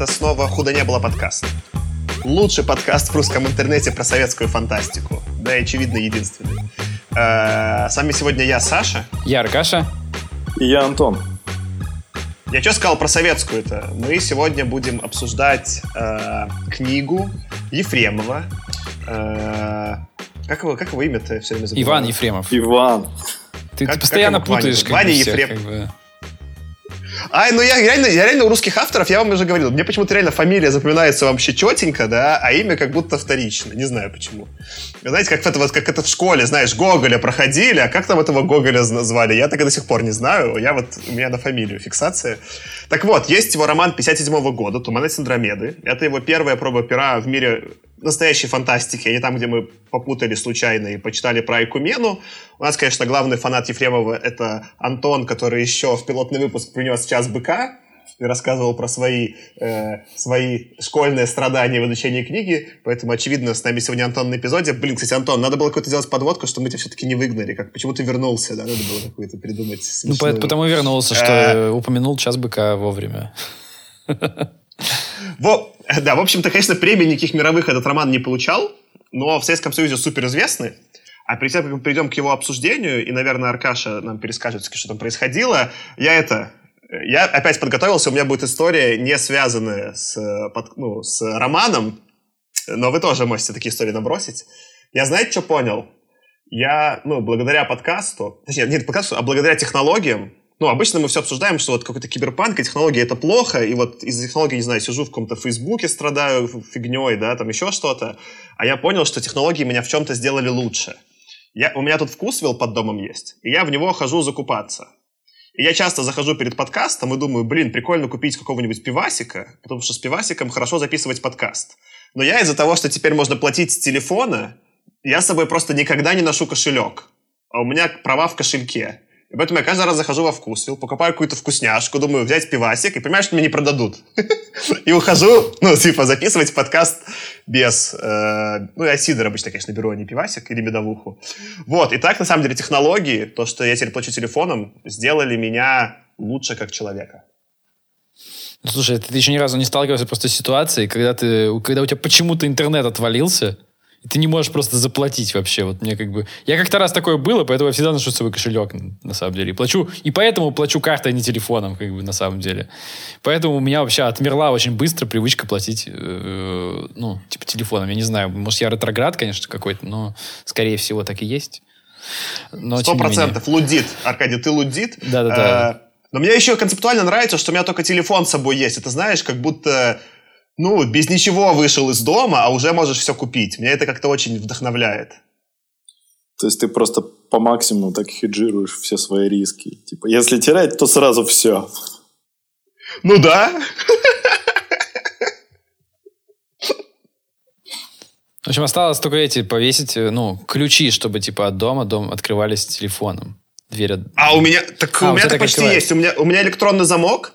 Это снова «Худо не было» подкаст. Лучший подкаст в русском интернете про советскую фантастику. Да и, очевидно, единственный. Э, с вами сегодня я, Саша. Я Аркаша. И я Антон. Я что сказал про советскую-то? Мы сегодня будем обсуждать э, книгу Ефремова. Э, как, его, как его имя-то все время забываю? Иван Ефремов. Иван. Ты, Как- ты постоянно как путаешь. Ваня? как Ваня бы, всех, Ефрем. как бы. Ай, ну я реально, я реально у русских авторов, я вам уже говорил, мне почему-то реально фамилия запоминается вообще четенько, да, а имя как будто вторично. Не знаю почему. Знаете, как это вот, как это в школе, знаешь, Гоголя проходили, а как там этого Гоголя зна- звали, я так и до сих пор не знаю. Я вот, у меня на фамилию фиксация. Так вот, есть его роман 57 года «Туманы Синдромеды». Это его первая проба пера в мире настоящей фантастики, а не там, где мы попутали случайно и почитали про Айкумену. У нас, конечно, главный фанат Ефремова — это Антон, который еще в пилотный выпуск принес «Час быка», и рассказывал про свои, э, свои школьные страдания в изучении книги, поэтому, очевидно, с нами сегодня Антон на эпизоде. Блин, кстати, Антон, надо было какую-то сделать подводку, что мы тебя все-таки не выгнали, как почему ты вернулся, да, надо было какую-то придумать Ну, смешную. по- потому вернулся, что э, упомянул час быка вовремя. Во, да, в общем-то, конечно, премий никаких мировых этот роман не получал, но в Советском Союзе суперизвестный. А перед тем, как мы перейдем к его обсуждению, и, наверное, Аркаша нам перескажет, что там происходило, я это... Я опять подготовился, у меня будет история, не связанная с, под- ну, с романом, но вы тоже можете такие истории набросить. Я, знаете, что понял? Я, ну, благодаря подкасту, точнее, нет, подкасту, а благодаря технологиям, ну, обычно мы все обсуждаем, что вот какой-то киберпанк и технологии это плохо, и вот из-за технологий, не знаю, сижу в каком-то Фейсбуке, страдаю фигней, да, там еще что-то, а я понял, что технологии меня в чем-то сделали лучше. Я, у меня тут вкусвилл под домом есть, и я в него хожу закупаться. И я часто захожу перед подкастом и думаю, блин, прикольно купить какого-нибудь пивасика, потому что с пивасиком хорошо записывать подкаст. Но я из-за того, что теперь можно платить с телефона, я с собой просто никогда не ношу кошелек. А у меня права в кошельке. И поэтому я каждый раз захожу во вкусвилл, покупаю какую-то вкусняшку, думаю, взять пивасик, и понимаю, что мне не продадут. И ухожу, ну, типа, записывать подкаст без... э, Ну, я сидор обычно, конечно, беру, а не пивасик или медовуху. Вот, и так, на самом деле, технологии, то, что я теперь плачу телефоном, сделали меня лучше как человека. Слушай, ты еще ни разу не сталкивался просто с ситуацией, когда, ты, когда у тебя почему-то интернет отвалился, и ты не можешь просто заплатить вообще. Вот мне как бы... Я как-то раз такое было, поэтому я всегда ношу с собой кошелек, на самом деле. И плачу, и поэтому плачу картой, а не телефоном, как бы, на самом деле. Поэтому у меня вообще отмерла очень быстро привычка платить, э, ну, типа телефоном. Я не знаю, может, я ретроград, конечно, какой-то, но, скорее всего, так и есть. Сто процентов лудит. Аркадий, ты лудит. Да-да-да. Э, Но мне еще концептуально нравится, что у меня только телефон с собой есть. Это знаешь, как будто, ну, без ничего вышел из дома, а уже можешь все купить. Меня это как-то очень вдохновляет. То есть ты просто по максимуму так хеджируешь все свои риски. Типа, если терять, то сразу все. Ну да. В общем, осталось только эти повесить, э, ну, ключи, чтобы, типа, от дома дом открывались телефоном. Дверь от- А у меня, так А, у меня так почти открывается. есть. У меня, у меня электронный замок.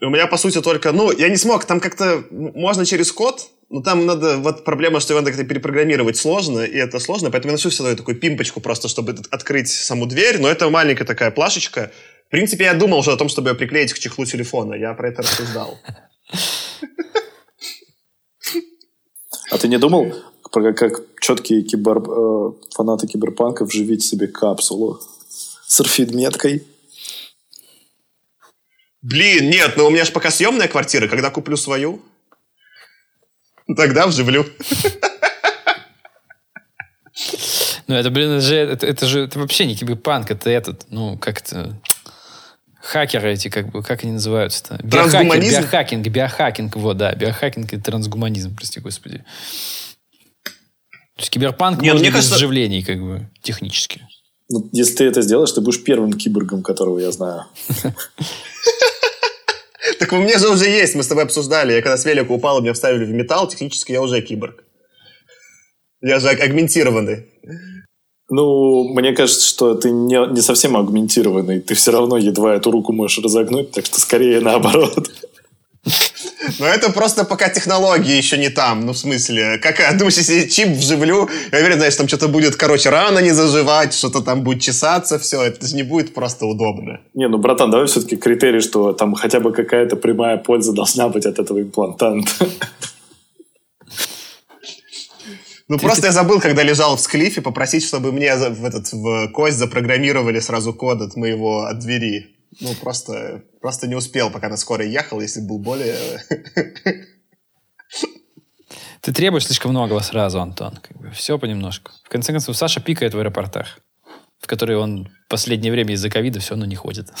И у меня, по сути, только... Ну, я не смог. Там как-то... Можно через код, но там надо... Вот проблема, что его надо как-то перепрограммировать сложно, и это сложно. Поэтому я ношу всегда такую пимпочку просто, чтобы от- открыть саму дверь. Но это маленькая такая плашечка. В принципе, я думал уже о том, чтобы ее приклеить к чехлу телефона. Я про это рассуждал. А ты не думал, как четкие кибер, э, фанаты киберпанка вживить себе капсулу с RFID-меткой? Блин, нет, но у меня же пока съемная квартира. Когда куплю свою, тогда вживлю. Ну, это, блин, это же, это, это же это вообще не киберпанк, это этот, ну, как это... Хакеры эти, как бы, как они называются-то? Трансгуманизм? биохакинг, биохакинг, вот, да, биохакинг и трансгуманизм, прости господи. То есть киберпанк Не, ну, можно мне без кажется- вживлений, как бы, технически. Ну, если ты это сделаешь, ты будешь первым киборгом, которого я знаю. Так у меня же уже есть, мы с тобой обсуждали. Я когда с велика упал, меня вставили в металл, технически я уже киборг. Я же аг- агментированный. Ну, мне кажется, что ты не, не совсем агментированный. Ты все равно едва эту руку можешь разогнуть, так что скорее наоборот. Но это просто пока технологии еще не там. Ну, в смысле, как, думаешь, если чип вживлю, я уверен, знаешь, там что-то будет, короче, рано не заживать, что-то там будет чесаться, все. Это же не будет просто удобно. Не, ну, братан, давай все-таки критерий, что там хотя бы какая-то прямая польза должна быть от этого имплантанта. Ну, ты, просто ты... я забыл, когда лежал в склифе, попросить, чтобы мне в, этот, в кость запрограммировали сразу код от моего, от двери. Ну, просто, просто не успел, пока на скорой ехал, если был более... Ты требуешь слишком многого сразу, Антон. Как бы все понемножку. В конце концов, Саша пикает в аэропортах, в которые он в последнее время из-за ковида все равно не ходит.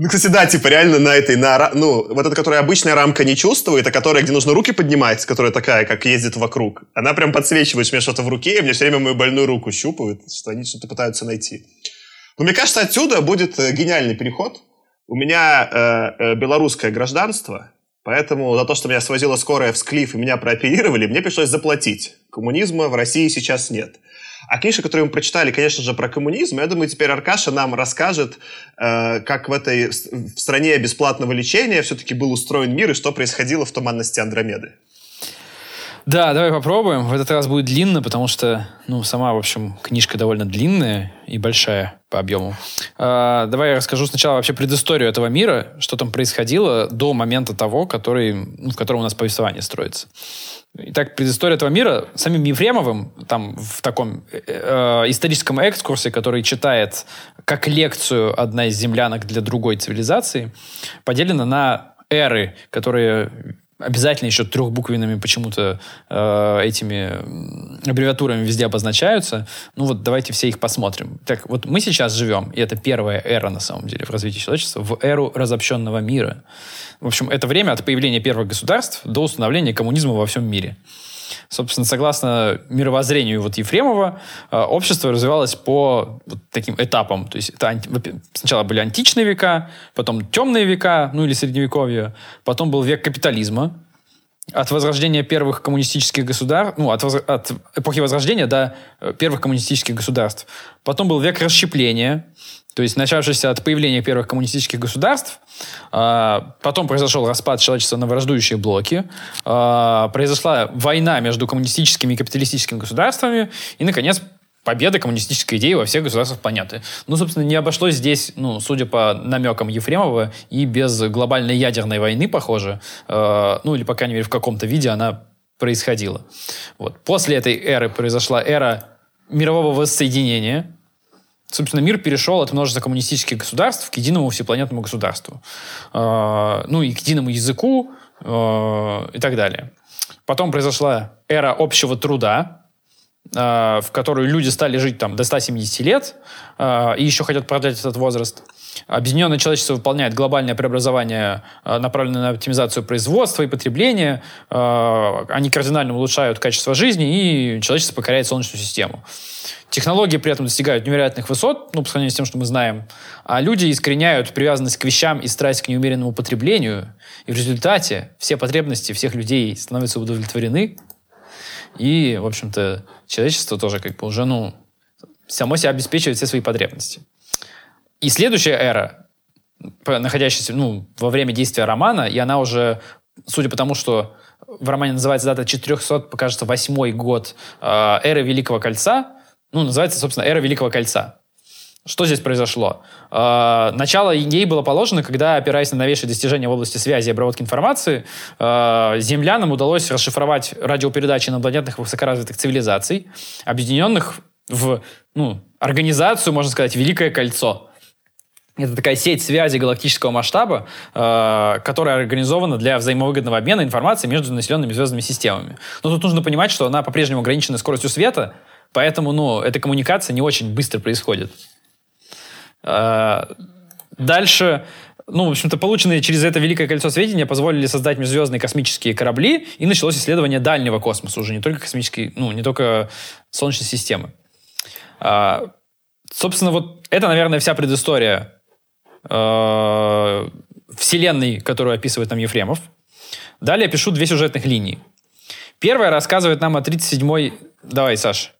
Ну, кстати, да, типа реально на этой, на, ну, вот эта, которая обычная рамка не чувствует, а которая, где нужно руки поднимать, которая такая, как ездит вокруг, она прям подсвечивает, у меня что-то в руке, и мне все время мою больную руку щупают, что они что-то пытаются найти. Но мне кажется, отсюда будет э, гениальный переход. У меня э, э, белорусское гражданство, поэтому за то, что меня свозила скорая в Склиф и меня прооперировали, мне пришлось заплатить. Коммунизма в России сейчас нет. А книжка, которую мы прочитали, конечно же, про коммунизм, я думаю, теперь Аркаша нам расскажет, э, как в этой в стране бесплатного лечения все-таки был устроен мир и что происходило в туманности Андромеды. Да, давай попробуем. В этот раз будет длинно, потому что, ну, сама, в общем, книжка довольно длинная и большая по объему. А, давай я расскажу сначала вообще предысторию этого мира, что там происходило до момента того, который, ну, в котором у нас повествование строится. Итак, предыстория этого мира самим Ефремовым, там в таком э, э, историческом экскурсе, который читает как лекцию одна из землянок для другой цивилизации, поделена на эры, которые обязательно еще трехбуквенными почему-то э, этими аббревиатурами везде обозначаются. Ну вот давайте все их посмотрим. Так, вот мы сейчас живем, и это первая эра на самом деле в развитии человечества, в эру разобщенного мира. В общем, это время от появления первых государств до установления коммунизма во всем мире. Собственно, согласно мировоззрению вот Ефремова, э, общество развивалось по вот таким этапам. То есть это сначала были античные века, потом темные века, ну или средневековье, потом был век капитализма, от возрождения первых коммунистических государств, ну, от, от эпохи возрождения до э, первых коммунистических государств. Потом был век расщепления, то есть начавшийся от появления первых коммунистических государств, а, потом произошел распад человечества на враждующие блоки, а, произошла война между коммунистическими и капиталистическими государствами, и, наконец, победа коммунистической идеи во всех государствах планеты. Ну, собственно, не обошлось здесь, ну, судя по намекам Ефремова, и без глобальной ядерной войны, похоже, э, ну, или, по крайней мере, в каком-то виде она происходила. Вот. После этой эры произошла эра мирового воссоединения, собственно, мир перешел от множества коммунистических государств к единому всепланетному государству. Э, ну и к единому языку э, и так далее. Потом произошла эра общего труда, э, в которую люди стали жить там до 170 лет и еще хотят продлять этот возраст. Объединенное человечество выполняет глобальное преобразование, направленное на оптимизацию производства и потребления. Они кардинально улучшают качество жизни, и человечество покоряет Солнечную систему. Технологии при этом достигают невероятных высот, ну, по сравнению с тем, что мы знаем, а люди искореняют привязанность к вещам и страсть к неумеренному потреблению, и в результате все потребности всех людей становятся удовлетворены, и, в общем-то, человечество тоже как бы уже, ну, само себя обеспечивает все свои потребности. И следующая эра, находящаяся, ну, во время действия романа, и она уже, судя по тому, что в романе называется дата 400, покажется, восьмой год э, эры Великого Кольца, ну, называется, собственно, эра Великого Кольца. Что здесь произошло? Э, начало ей было положено, когда, опираясь на новейшие достижения в области связи и обработки информации, э, землянам удалось расшифровать радиопередачи инопланетных высокоразвитых цивилизаций, объединенных в ну, организацию, можно сказать, Великое Кольцо. Это такая сеть связи галактического масштаба, э, которая организована для взаимовыгодного обмена информацией между населенными звездными системами. Но тут нужно понимать, что она по-прежнему ограничена скоростью света, Поэтому, ну, эта коммуникация не очень быстро происходит. А, дальше, ну, в общем-то, полученные через это Великое кольцо сведения позволили создать межзвездные космические корабли, и началось исследование дальнего космоса уже, не только космической, ну, не только Солнечной системы. А, собственно, вот это, наверное, вся предыстория а, Вселенной, которую описывает нам Ефремов. Далее пишу две сюжетных линии. Первая рассказывает нам о 37-й... Давай, Саш.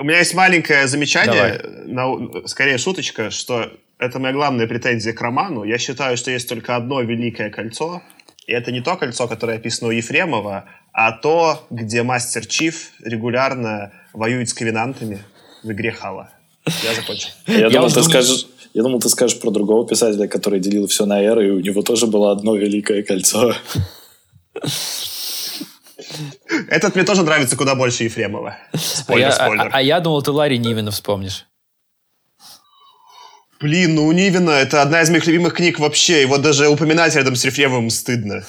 У меня есть маленькое замечание, на, скорее шуточка, что это моя главная претензия к роману. Я считаю, что есть только одно великое кольцо, И это не то кольцо, которое описано у Ефремова, а то, где мастер Чиф регулярно воюет с ковенантами в игре Хала. Я закончил. Я, думал, ты скажешь... Я думал, ты скажешь про другого писателя, который делил все на эры, и у него тоже было одно великое кольцо. Этот мне тоже нравится куда больше Ефремова. Спойлер, а, спойлер. А, а я думал, ты Ларри Нивина вспомнишь. Блин, ну у Нивина это одна из моих любимых книг вообще. Его даже упоминать рядом с Ефремовым стыдно.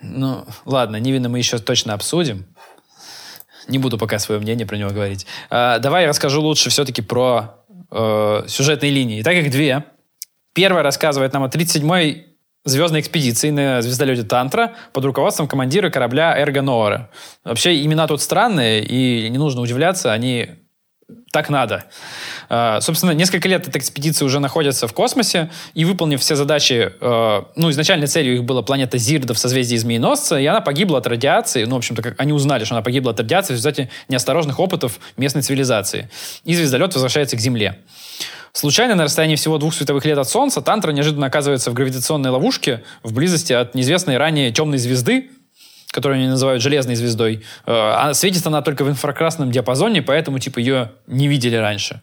Ну, ладно, Нивина мы еще точно обсудим. Не буду пока свое мнение про него говорить. А, давай я расскажу лучше все-таки про э, сюжетные линии. Так как две. Первая рассказывает нам о 37-й звездной экспедиции на звездолете Тантра под руководством командира корабля Эрго Ноора. Вообще имена тут странные, и не нужно удивляться, они так надо. Uh, собственно, несколько лет эта экспедиция уже находится в космосе, и выполнив все задачи, uh, ну, изначальной целью их была планета Зирда в созвездии Змееносца, и она погибла от радиации, ну, в общем-то, как они узнали, что она погибла от радиации в результате неосторожных опытов местной цивилизации. И звездолет возвращается к Земле. Случайно на расстоянии всего двух световых лет от Солнца Тантра неожиданно оказывается в гравитационной ловушке в близости от неизвестной ранее темной звезды, которую они называют железной звездой. Э, а светит она только в инфракрасном диапазоне, поэтому типа ее не видели раньше.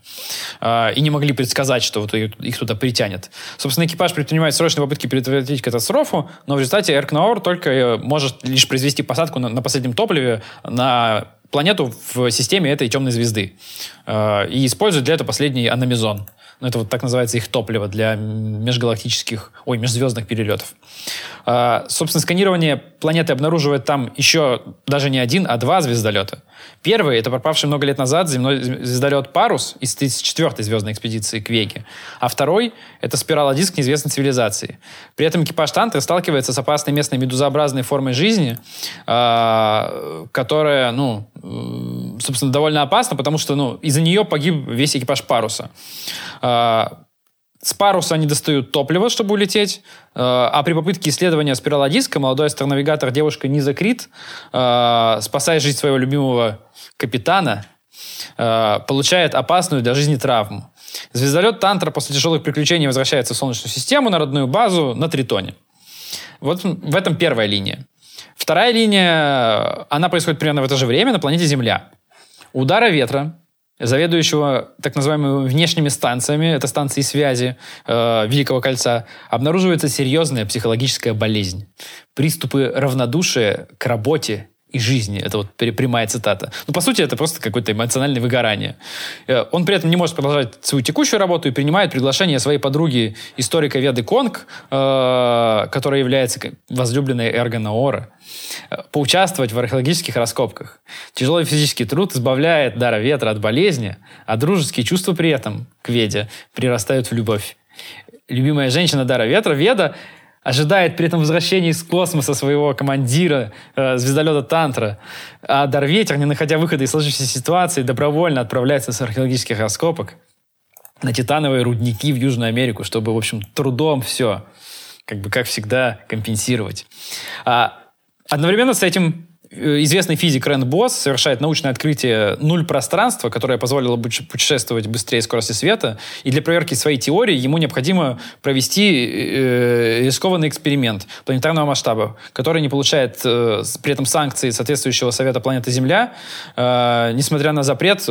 Э, и не могли предсказать, что вот их туда притянет. Собственно, экипаж предпринимает срочные попытки предотвратить катастрофу, но в результате Эркнаор только э, может лишь произвести посадку на, последнем топливе на планету в системе этой темной звезды. И использует для этого последний аномизон. Ну, это вот так называется их топливо для межгалактических, ой, межзвездных перелетов. А, собственно, сканирование планеты обнаруживает там еще даже не один, а два звездолета. Первый — это пропавший много лет назад земной звездолет «Парус» из 34-й звездной экспедиции к Веге. А второй — это спиралодиск неизвестной цивилизации. При этом экипаж Тантры сталкивается с опасной местной медузообразной формой жизни, э, которая, ну, собственно, довольно опасна, потому что, ну, из-за нее погиб весь экипаж «Паруса». Э, с паруса они достают топливо, чтобы улететь, э, а при попытке исследования спирала диска молодой астронавигатор девушка Низа Крит, э, спасая жизнь своего любимого капитана, получает опасную для жизни травму. Звездолет Тантра после тяжелых приключений возвращается в Солнечную систему на родную базу на Тритоне. Вот в этом первая линия. Вторая линия, она происходит примерно в это же время на планете Земля. Удара ветра заведующего так называемыми внешними станциями, это станции связи э, Великого Кольца, обнаруживается серьезная психологическая болезнь. Приступы равнодушия к работе и жизни. Это вот прямая цитата. Ну, по сути, это просто какое-то эмоциональное выгорание. Э, он при этом не может продолжать свою текущую работу и принимает приглашение своей подруги, историка Веды Конг, э, которая является возлюбленной Эрго Наора, э, поучаствовать в археологических раскопках. Тяжелый физический труд избавляет Дара Ветра от болезни, а дружеские чувства при этом к Веде прирастают в любовь. Любимая женщина Дара Ветра, Веда, ожидает при этом возвращения из космоса своего командира э, звездолета Тантра. А Дарветер, не находя выхода из сложившейся ситуации, добровольно отправляется с археологических раскопок на титановые рудники в Южную Америку, чтобы, в общем, трудом все, как бы, как всегда, компенсировать. А одновременно с этим известный физик Рэнд Босс совершает научное открытие нуль пространства, которое позволило бы путешествовать быстрее скорости света. И для проверки своей теории ему необходимо провести э, рискованный эксперимент планетарного масштаба, который не получает э, при этом санкции соответствующего Совета планеты Земля. Э, несмотря на запрет,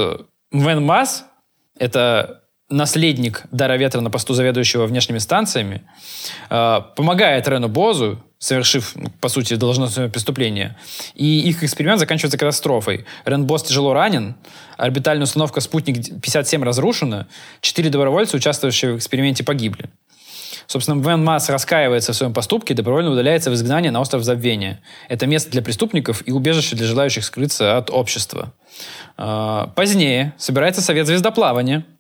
Вен Масс, это наследник Дара Ветра на посту заведующего внешними станциями, э, помогает Рену Бозу, совершив, по сути, должностное преступление. И их эксперимент заканчивается катастрофой. Рен Босс тяжело ранен, орбитальная установка «Спутник-57» разрушена, четыре добровольца, участвующие в эксперименте, погибли. Собственно, Вен Масс раскаивается в своем поступке и добровольно удаляется в изгнание на остров Забвения. Это место для преступников и убежище для желающих скрыться от общества. Э, позднее собирается совет звездоплавания –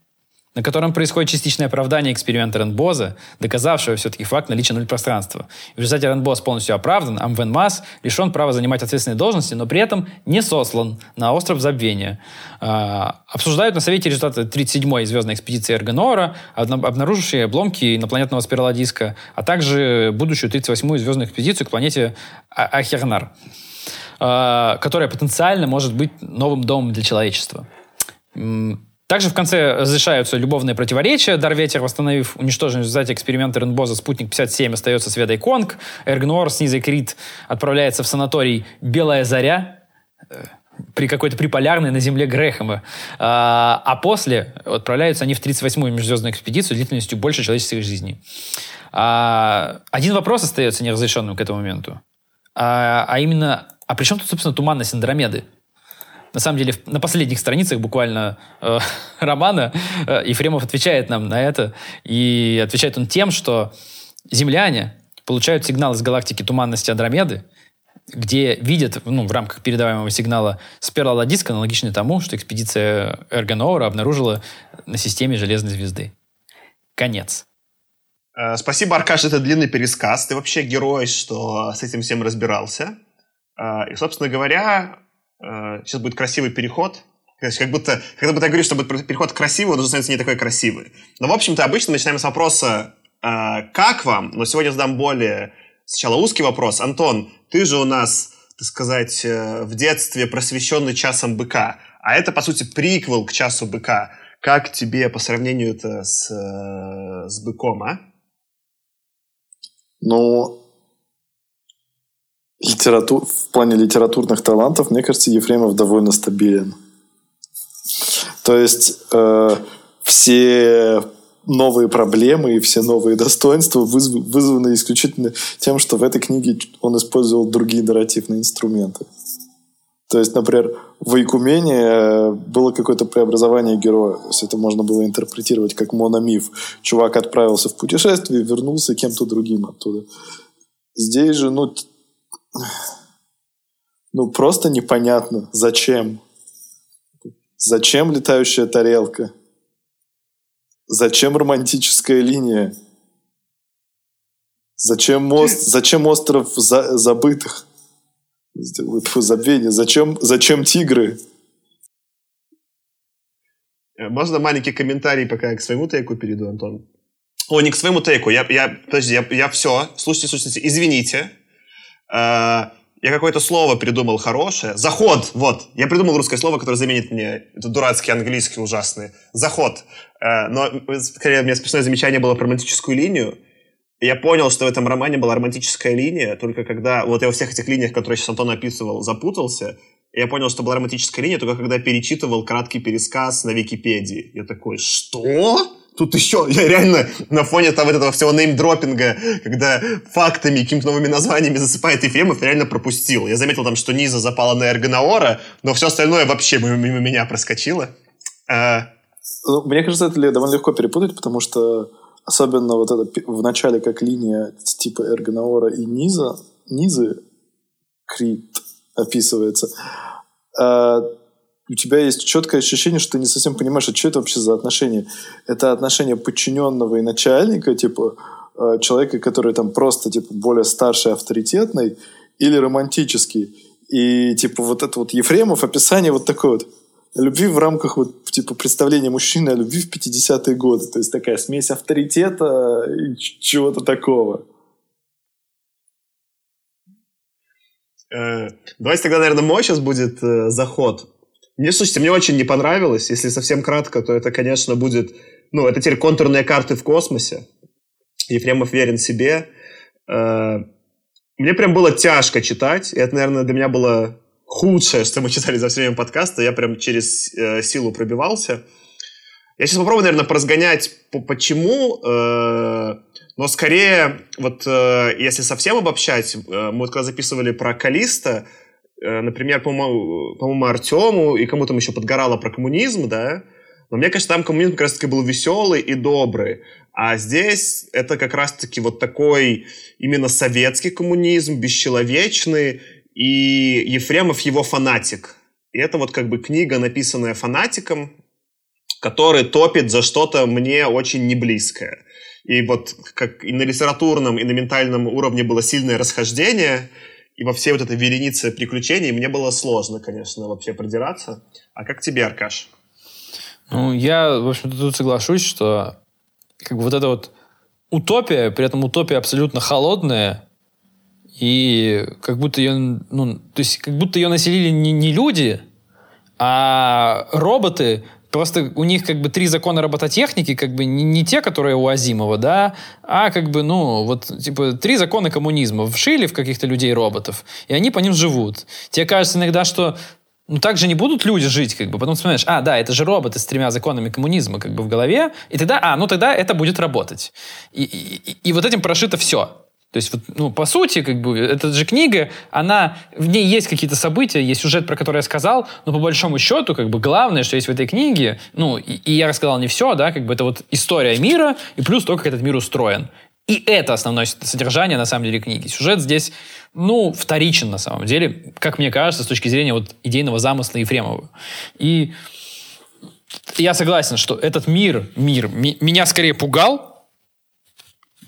на котором происходит частичное оправдание эксперимента Ренбоза, доказавшего все-таки факт наличия нуль пространства. В результате Ренбоз полностью оправдан, а Мвен Масс лишен права занимать ответственные должности, но при этом не сослан на остров забвения. А, обсуждают на Совете результаты 37-й звездной экспедиции Эргонора, обнаружившие обломки инопланетного спиралодиска, а также будущую 38-ю звездную экспедицию к планете а Ахернар, а, которая потенциально может быть новым домом для человечества. Также в конце разрешаются любовные противоречия. Дарветер, восстановив уничтоженный в результате эксперимента Ренбоза спутник-57, остается с Ведой Конг. Эргнор с Низой Крит отправляется в санаторий «Белая заря», э, при какой-то приполярной на земле Грэхэма. А, а после отправляются они в 38-ю межзвездную экспедицию длительностью больше человеческих жизней. А, один вопрос остается неразрешенным к этому моменту. А, а именно, а при чем тут, собственно, туманность Андромеды? На самом деле, на последних страницах буквально э, романа э, Ефремов отвечает нам на это. И отвечает он тем, что земляне получают сигнал из галактики туманности Андромеды, где видят ну, в рамках передаваемого сигнала спиралодиск, аналогичный тому, что экспедиция Эргоноура обнаружила на системе Железной звезды. Конец. Э, спасибо, Аркаш, это длинный пересказ. Ты вообще герой, что с этим всем разбирался. Э, и, собственно говоря, сейчас будет красивый переход. Как будто, когда бы ты говоришь, что будет переход красивый, он уже становится не такой красивый. Но, в общем-то, обычно начинаем с вопроса «Как вам?», но сегодня задам более сначала узкий вопрос. Антон, ты же у нас, так сказать, в детстве просвещенный часом быка, а это, по сути, приквел к часу быка. Как тебе по сравнению это с, с быком, а? Ну, литератур, в плане литературных талантов, мне кажется, Ефремов довольно стабилен. То есть э, все новые проблемы и все новые достоинства вызв, вызваны исключительно тем, что в этой книге он использовал другие нарративные инструменты. То есть, например, в Икумене э, было какое-то преобразование героя. То есть это можно было интерпретировать как мономиф. Чувак отправился в путешествие, вернулся кем-то другим оттуда. Здесь же, ну, ну просто непонятно, зачем. Зачем летающая тарелка? Зачем романтическая линия? Зачем мост? Зачем остров за, забытых? Забвение. Зачем, зачем тигры? Э, можно маленький комментарий, пока я к своему тейку перейду, Антон? О, не к своему тейку. Я, я, подожди, я, я все. Слушайте, слушайте, извините. Э, я какое-то слово придумал хорошее. Заход, вот. Я придумал русское слово, которое заменит мне это дурацкий английский ужасный. Заход. Э, но, скорее, у меня смешное замечание было про романтическую линию я понял, что в этом романе была романтическая линия, только когда... Вот я во всех этих линиях, которые сейчас Антон описывал, запутался. Я понял, что была романтическая линия, только когда перечитывал краткий пересказ на Википедии. Я такой, что? Тут еще, я реально на фоне вот этого всего неймдропинга, когда фактами, какими-то новыми названиями засыпает Ефремов, реально пропустил. Я заметил там, что Низа запала на Эргонаора, но все остальное вообще мимо, меня проскочило. А... Мне кажется, это довольно легко перепутать, потому что Особенно вот это в начале как линия типа Эргонаора и Низа, Низы, Крит описывается, а у тебя есть четкое ощущение, что ты не совсем понимаешь, а что это вообще за отношения. Это отношения подчиненного и начальника, типа а, человека, который там просто типа более старший, авторитетный, или романтический. И типа вот это вот Ефремов, описание вот такое вот любви в рамках вот, типа представления мужчины о любви в 50-е годы. То есть такая смесь авторитета и чего-то такого. Э, давайте тогда, наверное, мой сейчас будет э, заход. Мне, слушайте, мне очень не понравилось. Если совсем кратко, то это, конечно, будет... Ну, это теперь контурные карты в космосе. Ефремов верен себе. Э, мне прям было тяжко читать. И это, наверное, для меня было худшее, что мы читали за все время подкаста. Я прям через э, силу пробивался. Я сейчас попробую, наверное, поразгонять, по почему, э, но скорее, вот если совсем обобщать, мы вот когда записывали про Калиста, например, по-моему, по Артему и кому там еще подгорало про коммунизм, да, но мне кажется, там коммунизм как раз-таки был веселый и добрый. А здесь это как раз-таки вот такой именно советский коммунизм, бесчеловечный, и Ефремов его фанатик. И это вот как бы книга, написанная фанатиком, который топит за что-то мне очень неблизкое. И вот как и на литературном, и на ментальном уровне было сильное расхождение, и во всей вот этой веренице приключений мне было сложно, конечно, вообще продираться. А как тебе, Аркаш? Ну, я, в общем-то, тут соглашусь, что как бы вот эта вот утопия, при этом утопия абсолютно холодная, и как будто ее, ну, то есть как будто ее населили не, не люди, а роботы, Просто у них как бы три закона робототехники, как бы не, не те, которые у Азимова, да, а как бы, ну, вот, типа, три закона коммунизма вшили в каких-то людей-роботов, и они по ним живут. Тебе кажется иногда, что ну, так же не будут люди жить, как бы. Потом вспоминаешь, а, да, это же роботы с тремя законами коммунизма, как бы, в голове. И тогда, а, ну, тогда это будет работать. И, и, и вот этим прошито все. То есть, вот, ну, по сути, как бы, эта же книга, она, в ней есть какие-то события, есть сюжет, про который я сказал, но по большому счету, как бы, главное, что есть в этой книге, ну, и, и я рассказал не все, да, как бы, это вот история мира, и плюс то, как этот мир устроен. И это основное содержание, на самом деле, книги. Сюжет здесь, ну, вторичен, на самом деле, как мне кажется, с точки зрения вот идейного замысла Ефремова. И я согласен, что этот мир, мир, меня скорее пугал,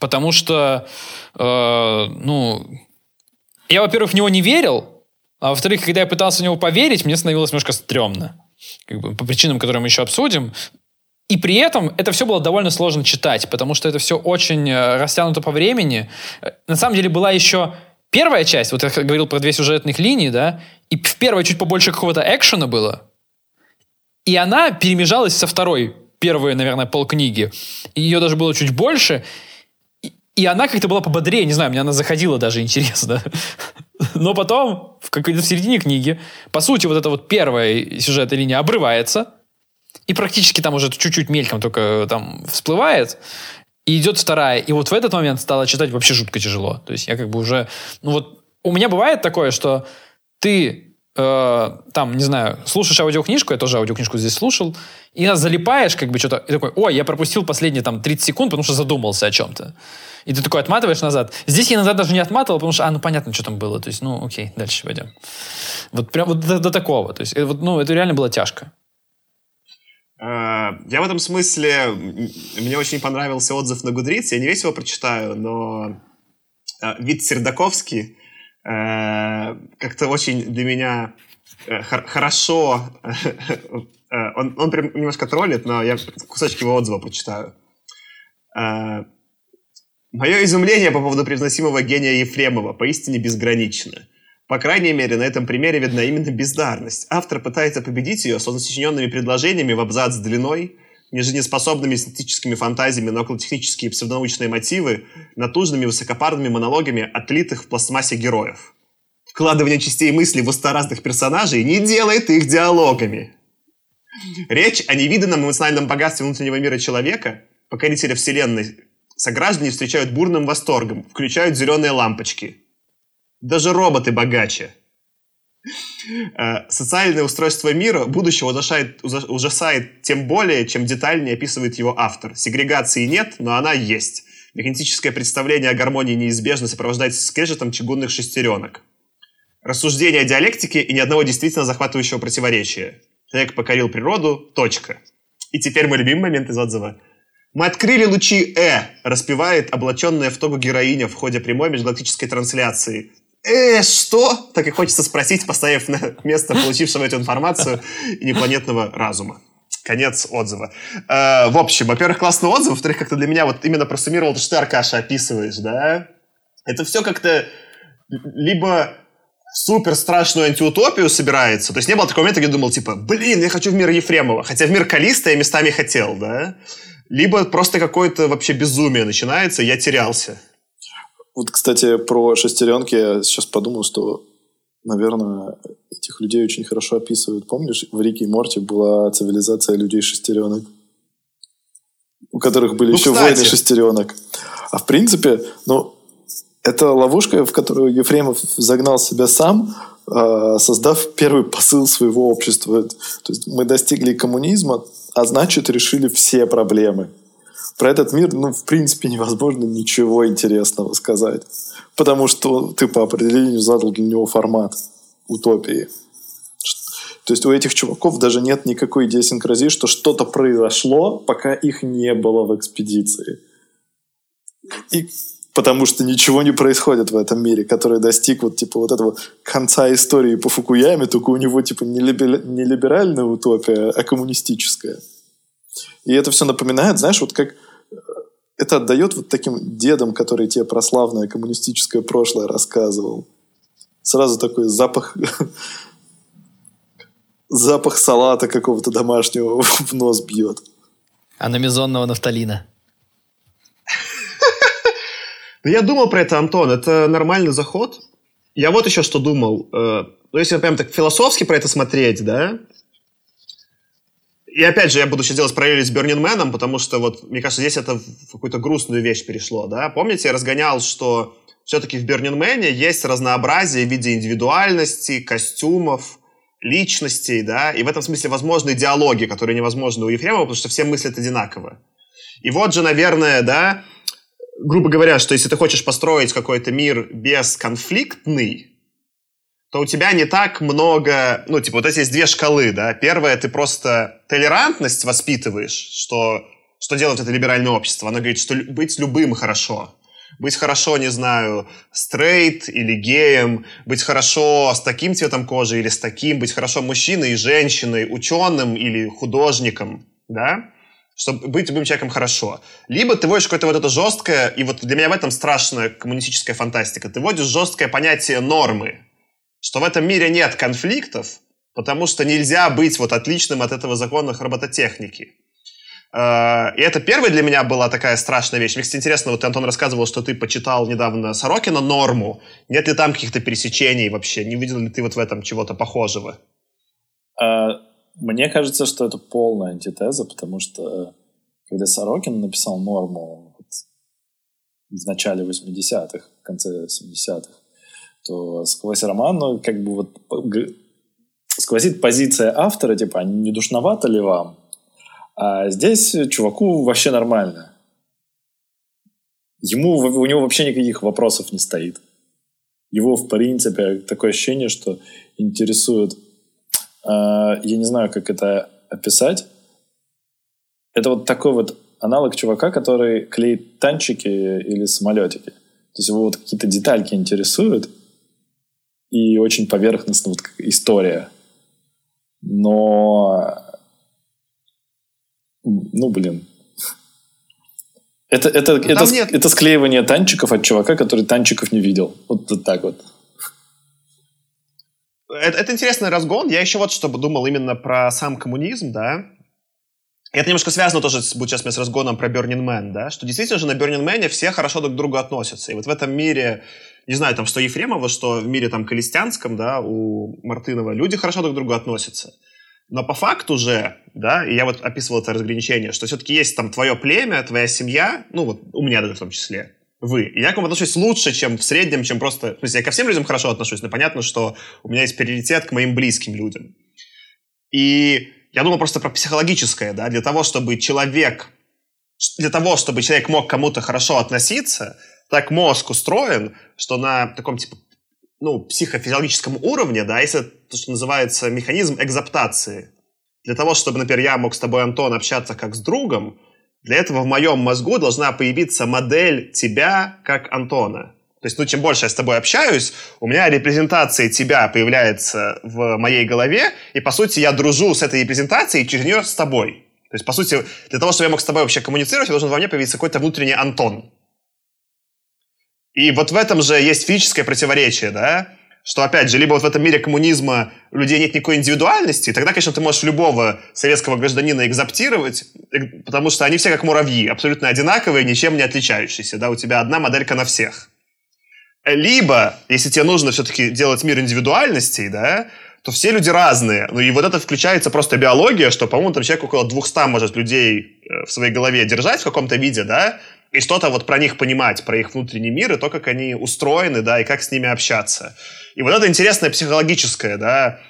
потому что, э, ну, я, во-первых, в него не верил, а во-вторых, когда я пытался в него поверить, мне становилось немножко стрёмно. Как бы, по причинам, которые мы еще обсудим. И при этом это все было довольно сложно читать, потому что это все очень э, растянуто по времени. Э, на самом деле была еще первая часть, вот я говорил про две сюжетных линии, да, и в первой чуть побольше какого-то экшена было, и она перемежалась со второй, первые, наверное, полкниги. Ее даже было чуть больше, и, она как-то была пободрее, не знаю, мне она заходила даже интересно. Но потом, в какой-то в середине книги, по сути, вот эта вот первая сюжетная линия обрывается, и практически там уже чуть-чуть мельком только там всплывает, и идет вторая. И вот в этот момент стало читать вообще жутко тяжело. То есть я как бы уже... Ну вот у меня бывает такое, что ты э, там, не знаю, слушаешь аудиокнижку, я тоже аудиокнижку здесь слушал, и залипаешь как бы что-то, и такой, ой, я пропустил последние там 30 секунд, потому что задумался о чем-то. И ты такой отматываешь назад. Здесь я назад даже не отматывал, потому что, а, ну понятно, что там было. То есть, ну окей, дальше пойдем. Вот прям вот до, до такого. То есть, это, вот, ну, это реально было тяжко. А, я в этом смысле... Мне очень понравился отзыв на Гудриц. Я не весь его прочитаю, но а, вид Сердаковский э, как-то очень для меня э, хорошо... Э, он, он прям немножко троллит, но я кусочки его отзыва прочитаю. Мое изумление по поводу привносимого гения Ефремова поистине безгранично. По крайней мере, на этом примере видна именно бездарность. Автор пытается победить ее сочиненными предложениями в абзац длиной, нежизнеспособными эстетическими фантазиями на околотехнические псевдонаучные мотивы, натужными высокопарными монологами отлитых в пластмассе героев. Вкладывание частей мысли в уста разных персонажей не делает их диалогами. Речь о невиданном эмоциональном богатстве внутреннего мира человека, покорителя вселенной, сограждане встречают бурным восторгом, включают зеленые лампочки – даже роботы богаче. Э, социальное устройство мира будущего ужасает, ужасает тем более, чем детальнее описывает его автор. Сегрегации нет, но она есть. Механическое представление о гармонии неизбежно сопровождается скрежетом чугунных шестеренок. Рассуждение о диалектике и ни одного действительно захватывающего противоречия. Человек покорил природу, точка. И теперь мой любимый момент из отзыва. Мы открыли лучи Э, распевает облаченная в тогу героиня в ходе прямой межгалактической трансляции э, что? Так и хочется спросить, поставив на место получившего эту информацию инопланетного разума. Конец отзыва. Э, в общем, во-первых, классный отзыв, во-вторых, как-то для меня вот именно просуммировал то, что ты, Аркаша, описываешь, да? Это все как-то либо супер страшную антиутопию собирается. То есть не было такого момента, где думал, типа, блин, я хочу в мир Ефремова. Хотя в мир Калиста я местами хотел, да? Либо просто какое-то вообще безумие начинается, я терялся. Вот, кстати, про шестеренки я сейчас подумал, что, наверное, этих людей очень хорошо описывают. Помнишь, в Рике и Морте была цивилизация людей-шестеренок? У которых были ну, еще кстати. войны шестеренок. А в принципе, ну, это ловушка, в которую Ефремов загнал себя сам, а, создав первый посыл своего общества. То есть мы достигли коммунизма, а значит решили все проблемы про этот мир, ну, в принципе, невозможно ничего интересного сказать. Потому что ты по определению задал для него формат утопии. То есть у этих чуваков даже нет никакой идиосинкразии, что что-то произошло, пока их не было в экспедиции. И потому что ничего не происходит в этом мире, который достиг вот типа вот этого конца истории по Фукуяме, только у него типа не, либеральная утопия, а коммунистическая. И это все напоминает, знаешь, вот как это отдает вот таким дедам, которые тебе про славное коммунистическое прошлое рассказывал. Сразу такой запах запах салата какого-то домашнего в нос бьет. Аномизонного нафталина. Ну, я думал про это, Антон. Это нормальный заход. Я вот еще что думал. Э, ну, если прям так философски про это смотреть, да, и опять же, я буду сейчас делать параллели с Burning Man, потому что вот, мне кажется, здесь это в какую-то грустную вещь перешло, да. Помните, я разгонял, что все-таки в Burning Man есть разнообразие в виде индивидуальности, костюмов, личностей, да, и в этом смысле возможны диалоги, которые невозможны у Ефремова, потому что все мыслят одинаково. И вот же, наверное, да, грубо говоря, что если ты хочешь построить какой-то мир бесконфликтный, то у тебя не так много, ну, типа, вот эти есть две шкалы, да. Первая, ты просто толерантность воспитываешь, что, что делает это либеральное общество. Оно говорит, что быть любым хорошо. Быть хорошо, не знаю, стрейт или геем, быть хорошо с таким цветом кожи или с таким, быть хорошо мужчиной и женщиной, ученым или художником, да чтобы быть любым человеком хорошо. Либо ты вводишь какое-то вот это жесткое, и вот для меня в этом страшная коммунистическая фантастика, ты вводишь жесткое понятие нормы, что в этом мире нет конфликтов, потому что нельзя быть вот отличным от этого закона робототехники. Э, и это первая для меня была такая страшная вещь. Мне, кстати, интересно, вот ты, Антон, рассказывал, что ты почитал недавно Сорокина «Норму». Нет ли там каких-то пересечений вообще? Не видел ли ты вот в этом чего-то похожего? А, мне кажется, что это полная антитеза, потому что э, когда Сорокин написал «Норму» в начале 80-х, в конце 70-х, то сквозь роман, ну, как бы вот сквозит позиция автора, типа, «А не душновато ли вам? А здесь чуваку вообще нормально. Ему, у него вообще никаких вопросов не стоит. Его, в принципе, такое ощущение, что интересует... Э, я не знаю, как это описать. Это вот такой вот аналог чувака, который клеит танчики или самолетики. То есть его вот какие-то детальки интересуют, и очень поверхностно вот история. Но, ну, блин, это, это, это, нет... это склеивание танчиков от чувака, который танчиков не видел. Вот, вот так вот. Это, это интересный разгон. Я еще вот что думал именно про сам коммунизм, да. Это немножко связано тоже будет сейчас с разгоном про Burning Man, да, что действительно же на Burning Man все хорошо друг к другу относятся. И вот в этом мире не знаю, там, что Ефремова, что в мире там Калистянском, да, у Мартынова, люди хорошо друг к другу относятся. Но по факту же, да, и я вот описывал это разграничение, что все-таки есть там твое племя, твоя семья, ну вот у меня даже в том числе, вы. И я к вам отношусь лучше, чем в среднем, чем просто... То есть я ко всем людям хорошо отношусь, но понятно, что у меня есть приоритет к моим близким людям. И я думал просто про психологическое, да, для того, чтобы человек... Для того, чтобы человек мог кому-то хорошо относиться, так мозг устроен, что на таком типа ну, психофизиологическом уровне, да, есть то, что называется механизм экзаптации. Для того, чтобы, например, я мог с тобой, Антон, общаться как с другом, для этого в моем мозгу должна появиться модель тебя как Антона. То есть, ну, чем больше я с тобой общаюсь, у меня репрезентация тебя появляется в моей голове, и, по сути, я дружу с этой репрезентацией через нее с тобой. То есть, по сути, для того, чтобы я мог с тобой вообще коммуницировать, должен во мне появиться какой-то внутренний Антон. И вот в этом же есть физическое противоречие, да, что, опять же, либо вот в этом мире коммунизма у людей нет никакой индивидуальности, тогда, конечно, ты можешь любого советского гражданина экзаптировать, э, потому что они все как муравьи, абсолютно одинаковые, ничем не отличающиеся, да, у тебя одна моделька на всех. Либо, если тебе нужно все-таки делать мир индивидуальностей, да, то все люди разные. Ну и вот это включается просто биология, что, по-моему, там человек около 200 может людей э, в своей голове держать в каком-то виде, да, и что-то вот про них понимать, про их внутренний мир и то, как они устроены, да, и как с ними общаться. И вот это интересное психологическое, да,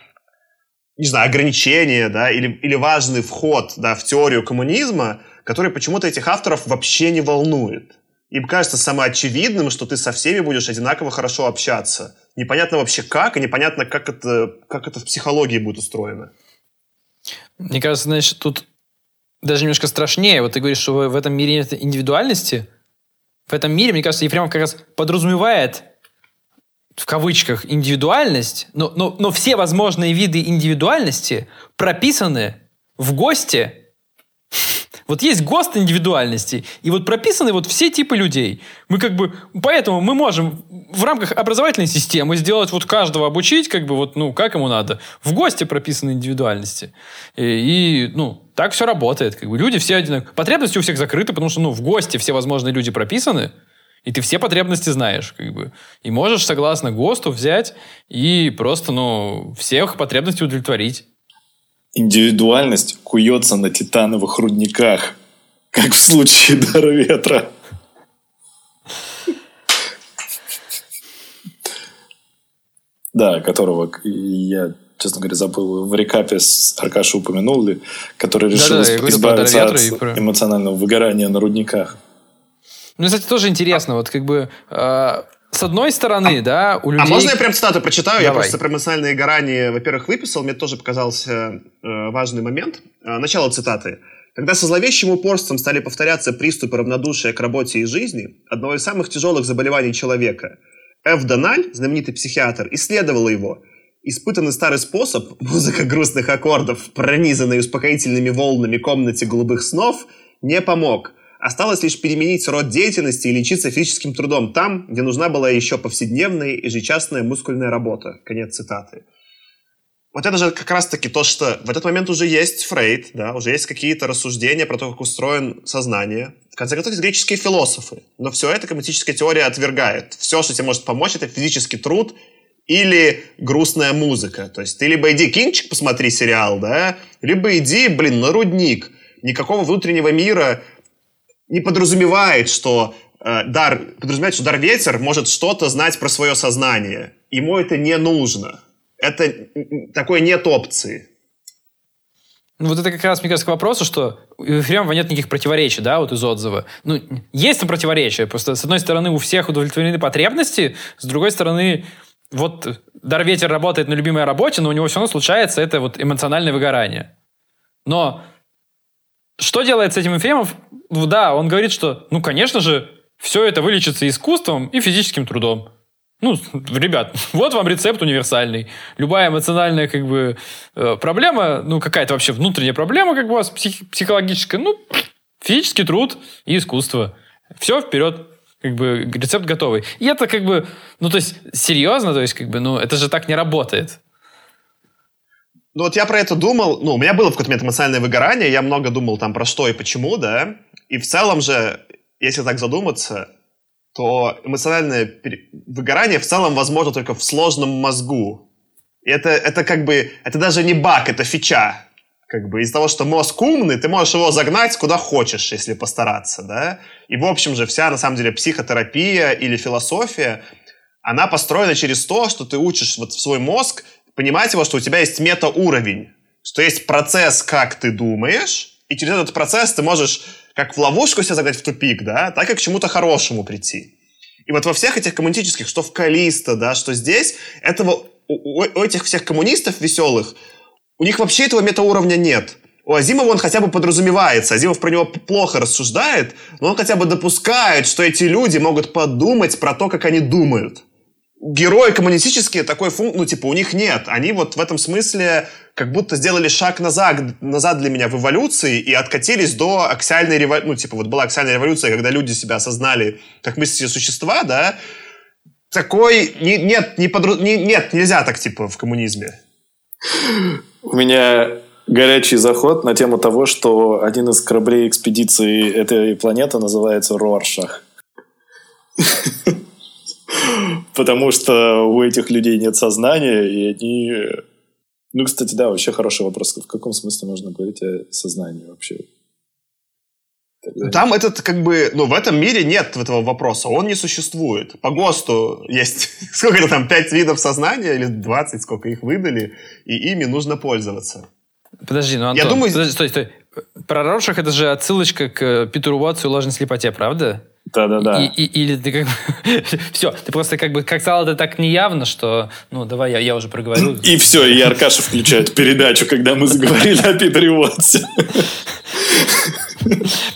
не знаю, ограничение, да, или, или важный вход, да, в теорию коммунизма, который почему-то этих авторов вообще не волнует. Им кажется самоочевидным, что ты со всеми будешь одинаково хорошо общаться. Непонятно вообще как, и непонятно, как это, как это в психологии будет устроено. Мне кажется, значит, тут даже немножко страшнее. Вот ты говоришь, что в этом мире нет индивидуальности. В этом мире, мне кажется, Ефремов как раз подразумевает в кавычках индивидуальность, но, но, но все возможные виды индивидуальности прописаны в ГОСТе Вот есть ГОСТ индивидуальности, и вот прописаны вот все типы людей. Мы как бы, поэтому мы можем в рамках образовательной системы сделать вот каждого обучить, как бы вот, ну, как ему надо. В ГОСТе прописаны индивидуальности. И, и ну, так все работает. Как бы люди все одинаковые. Потребности у всех закрыты, потому что, ну, в ГОСТе все возможные люди прописаны, и ты все потребности знаешь, как бы. И можешь, согласно ГОСТу, взять и просто, ну, всех потребностей удовлетворить. Индивидуальность куется на титановых рудниках, как в случае дара ветра. Да, которого я, честно говоря, забыл в рекапе с Аркашей упомянул ли, который решил говорю про избавиться от про- эмоционального выгорания на рудниках. Ну, кстати, тоже интересно, вот как бы э, с одной стороны, да, у людей... А можно я прям цитату прочитаю? Я Давай. просто про эмоциональные горания, во-первых, выписал. Мне тоже показался э, важный момент. Э, начало цитаты. Когда со зловещим упорством стали повторяться приступы равнодушия к работе и жизни, одного из самых тяжелых заболеваний человека, Ф. Дональ, знаменитый психиатр, исследовал его. Испытанный старый способ, музыка грустных аккордов, пронизанной успокоительными волнами комнате голубых снов, не помог. Осталось лишь переменить род деятельности и лечиться физическим трудом там, где нужна была еще повседневная ежечасная мускульная работа. Конец цитаты. Вот это же как раз-таки то, что в этот момент уже есть Фрейд, да, уже есть какие-то рассуждения про то, как устроен сознание. В конце концов, есть греческие философы. Но все это коммунистическая теория отвергает. Все, что тебе может помочь, это физический труд или грустная музыка. То есть ты либо иди кинчик посмотри сериал, да, либо иди, блин, на рудник. Никакого внутреннего мира не подразумевает, что э, дар, подразумевает, что дар ветер может что-то знать про свое сознание. Ему это не нужно. Это такой нет опции. Ну, вот это как раз, мне кажется, к вопросу, что у Ефремова нет никаких противоречий, да, вот из отзыва. Ну, есть там противоречия, просто с одной стороны у всех удовлетворены потребности, с другой стороны вот дар ветер работает на любимой работе, но у него все равно случается это вот эмоциональное выгорание. Но что делает с этим Ефремов? Ну, Да, он говорит, что, ну, конечно же, все это вылечится искусством и физическим трудом. Ну, ребят, вот вам рецепт универсальный. Любая эмоциональная как бы э, проблема, ну, какая-то вообще внутренняя проблема, как бы у вас псих- психологическая, ну, физический труд и искусство. Все вперед. Как бы рецепт готовый. И это как бы, ну, то есть, серьезно, то есть, как бы, ну, это же так не работает. Ну вот я про это думал, ну, у меня было в какой-то момент эмоциональное выгорание, я много думал там про что и почему, да, и в целом же, если так задуматься, то эмоциональное выгорание в целом возможно только в сложном мозгу. И это, это как бы, это даже не баг, это фича. Как бы из-за того, что мозг умный, ты можешь его загнать куда хочешь, если постараться, да. И в общем же вся, на самом деле, психотерапия или философия, она построена через то, что ты учишь вот свой мозг понимать его, что у тебя есть метауровень, что есть процесс, как ты думаешь, и через этот процесс ты можешь как в ловушку себя загнать в тупик, да, так и к чему-то хорошему прийти. И вот во всех этих коммунистических, что в Калисто, да, что здесь, этого у, у- этих всех коммунистов веселых, у них вообще этого метауровня нет. У Азимова он хотя бы подразумевается. Азимов про него плохо рассуждает, но он хотя бы допускает, что эти люди могут подумать про то, как они думают. Герои коммунистические такой функ, ну, типа, у них нет. Они вот в этом смысле как будто сделали шаг назад, назад для меня в эволюции и откатились до аксиальной революции. Ну, типа, вот была аксиальная революция, когда люди себя осознали как мыслящие существа, да. Такой... не- нет, не подру- не- нет, нельзя так, типа, в коммунизме. У меня горячий заход на тему того, что один из кораблей экспедиции этой планеты называется Роршах. Потому что у этих людей нет сознания, и они... Ну, кстати, да, вообще хороший вопрос. В каком смысле можно говорить о сознании вообще? Тогда- Там этот, как бы, ну, в этом мире нет этого вопроса, он не существует. По ГОСТу есть, сколько это там, 5 видов сознания или 20, сколько их выдали, и ими нужно пользоваться. Подожди, ну, Антон, Я думаю- подожди, стой, стой. Про Роршах это же отсылочка к э, Питеру Уотсу и ложной слепоте, правда? Да-да-да. И, и- или ты как бы... Все, ты просто как бы как сказал это так неявно, что... Ну, давай, я, я уже проговорю. И все, и Аркаша включает передачу, когда мы заговорили о Питере Уотсе.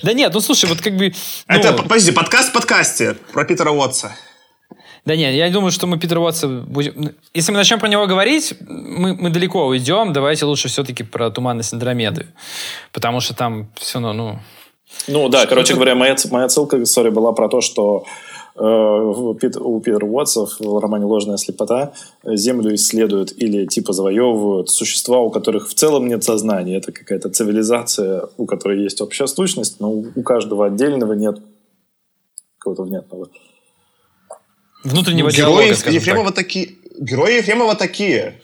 Да нет, ну слушай, вот как бы... ну, Это, подожди, подкаст в подкасте про Питера Уотса. Да нет, я думаю, что мы Питера Уотса будем... Если мы начнем про него говорить, мы, мы далеко уйдем. Давайте лучше все-таки про туманность Андромеды. Потому что там все равно, ну... Ну да, короче говоря, моя, моя ссылка, сори, была про то, что э, у Питера Уотса в романе «Ложная слепота» Землю исследуют или типа завоевывают существа, у которых в целом нет сознания. Это какая-то цивилизация, у которой есть общая сущность, но у каждого отдельного нет какого-то внятного. Внутреннего ну, диалога, Герои Ефремова такие. Герои Ефремова такие.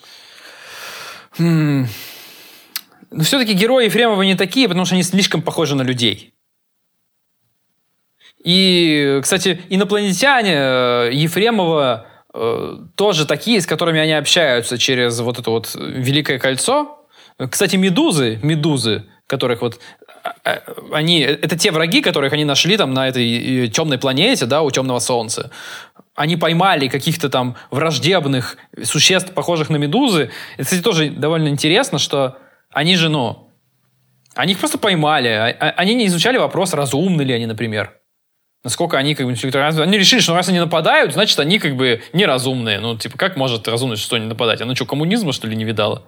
Хм. Но все-таки герои Ефремова не такие, потому что они слишком похожи на людей. И, кстати, инопланетяне э, Ефремова э, тоже такие, с которыми они общаются через вот это вот Великое кольцо. Кстати, медузы, медузы, которых вот а, а, они, это те враги, которых они нашли там на этой темной планете, да, у темного солнца. Они поймали каких-то там враждебных существ, похожих на медузы. Это, кстати, тоже довольно интересно, что они же, ну, они их просто поймали. А, они не изучали вопрос, разумны ли они, например. Насколько они как бы Они решили, что раз они нападают, значит, они как бы неразумные. Ну, типа, как может разумное существо не нападать? Она что, коммунизма, что ли, не видала?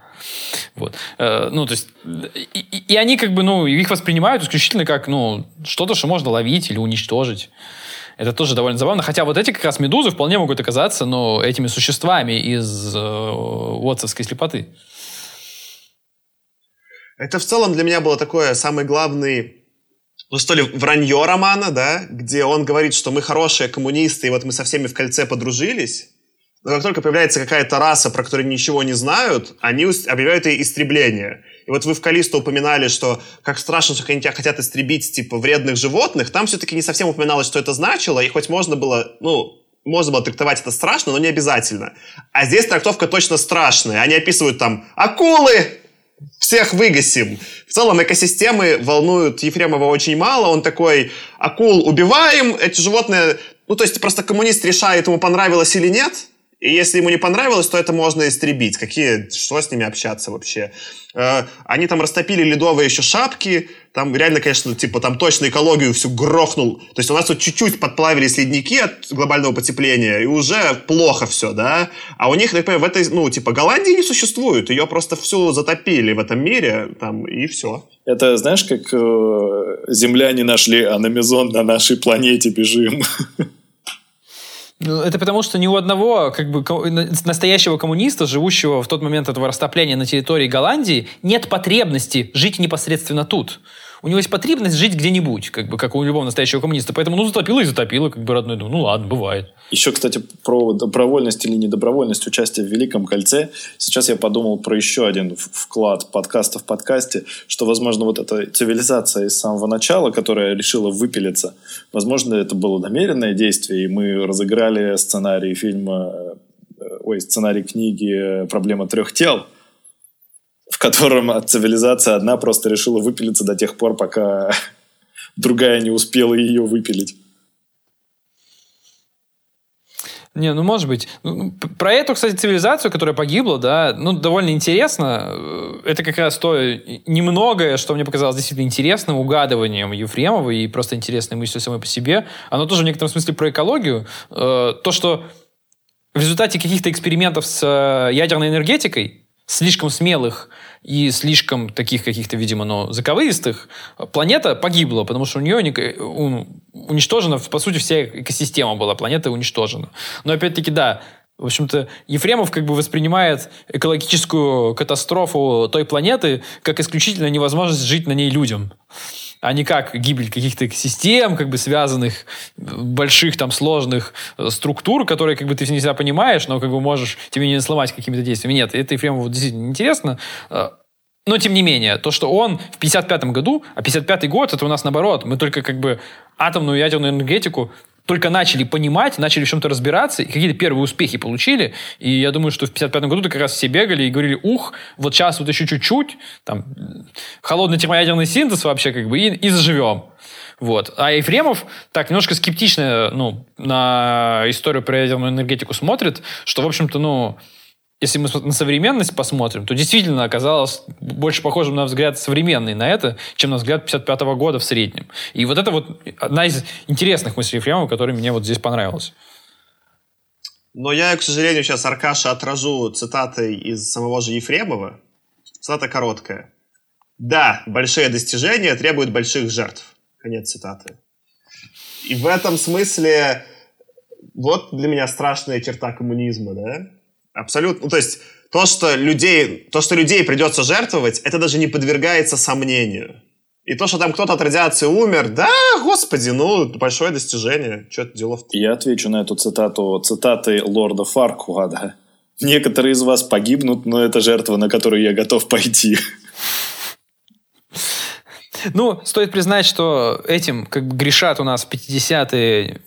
Вот. Э, ну, то есть... И, и они как бы, ну, их воспринимают исключительно как, ну, что-то, что можно ловить или уничтожить. Это тоже довольно забавно. Хотя вот эти как раз медузы вполне могут оказаться, ну, этими существами из э, слепоты. Это в целом для меня было такое самый главный ну что ли, вранье романа, да, где он говорит, что мы хорошие коммунисты, и вот мы со всеми в кольце подружились. Но как только появляется какая-то раса, про которую ничего не знают, они объявляют ей истребление. И вот вы в Калисто упоминали, что как страшно, что они тебя хотят истребить, типа, вредных животных. Там все-таки не совсем упоминалось, что это значило, и хоть можно было, ну, можно было трактовать это страшно, но не обязательно. А здесь трактовка точно страшная. Они описывают там акулы, всех выгасим. В целом экосистемы волнуют Ефремова очень мало. Он такой, акул убиваем, эти животные... Ну, то есть просто коммунист решает, ему понравилось или нет. И если ему не понравилось, то это можно истребить. Какие, что с ними общаться вообще? Э, они там растопили ледовые еще шапки. Там реально, конечно, типа там точно экологию всю грохнул. То есть у нас тут чуть-чуть подплавились ледники от глобального потепления, и уже плохо все, да? А у них, понимаю, в этой, ну, типа, Голландии не существует. Ее просто всю затопили в этом мире, там, и все. Это, знаешь, как э, земляне нашли аномизон на нашей планете, бежим. Ну, это потому, что ни у одного как бы, настоящего коммуниста, живущего в тот момент этого растопления на территории Голландии, нет потребности жить непосредственно тут у него есть потребность жить где-нибудь, как бы, как у любого настоящего коммуниста. Поэтому, ну, затопило и затопило, как бы, родной дом. Ну, ладно, бывает. Еще, кстати, про добровольность или недобровольность участия в Великом кольце. Сейчас я подумал про еще один вклад подкаста в подкасте, что, возможно, вот эта цивилизация из самого начала, которая решила выпилиться, возможно, это было намеренное действие, и мы разыграли сценарий фильма, э, ой, сценарий книги «Проблема трех тел», в котором цивилизация одна просто решила выпилиться до тех пор, пока другая не успела ее выпилить. Не, ну может быть. Ну, ну, про эту, кстати, цивилизацию, которая погибла, да, ну довольно интересно. Это как раз то немногое, что мне показалось действительно интересным угадыванием Ефремова и просто интересной мыслью самой по себе. Оно тоже в некотором смысле про экологию. Э, то, что в результате каких-то экспериментов с э, ядерной энергетикой слишком смелых и слишком таких каких-то, видимо, ну, заковыристых, планета погибла, потому что у нее уничтожена, по сути, вся экосистема была, планета уничтожена. Но опять-таки, да, в общем-то, Ефремов как бы воспринимает экологическую катастрофу той планеты как исключительно невозможность жить на ней людям а не как гибель каких-то систем, как бы связанных, больших там сложных э, структур, которые как бы ты не всегда понимаешь, но как бы можешь тебе не сломать какими-то действиями. Нет, это Ефремову действительно интересно. Э, но, тем не менее, то, что он в 55 году, а 55 год, это у нас наоборот, мы только как бы атомную ядерную энергетику только начали понимать, начали в чем-то разбираться, и какие-то первые успехи получили. И я думаю, что в 55 году как раз все бегали и говорили, ух, вот сейчас вот еще чуть-чуть, там, холодный термоядерный синтез вообще как бы, и, и заживем. Вот. А Ефремов так немножко скептично ну, на историю про ядерную энергетику смотрит, что, в общем-то, ну, если мы на современность посмотрим, то действительно оказалось больше похожим на взгляд современный на это, чем на взгляд 55 -го года в среднем. И вот это вот одна из интересных мыслей Ефремова, которая мне вот здесь понравилась. Но я, к сожалению, сейчас Аркаша отражу цитатой из самого же Ефремова. Цитата короткая. Да, большие достижения требуют больших жертв. Конец цитаты. И в этом смысле вот для меня страшная черта коммунизма, да? Абсолютно. Ну, то есть то, что людей, то, что людей придется жертвовать, это даже не подвергается сомнению. И то, что там кто-то от радиации умер, да, господи, ну, большое достижение. Что-то делов -то. Я отвечу на эту цитату цитатой лорда Фаркуада. Некоторые из вас погибнут, но это жертва, на которую я готов пойти. Ну, стоит признать, что этим как бы грешат у нас в 50-е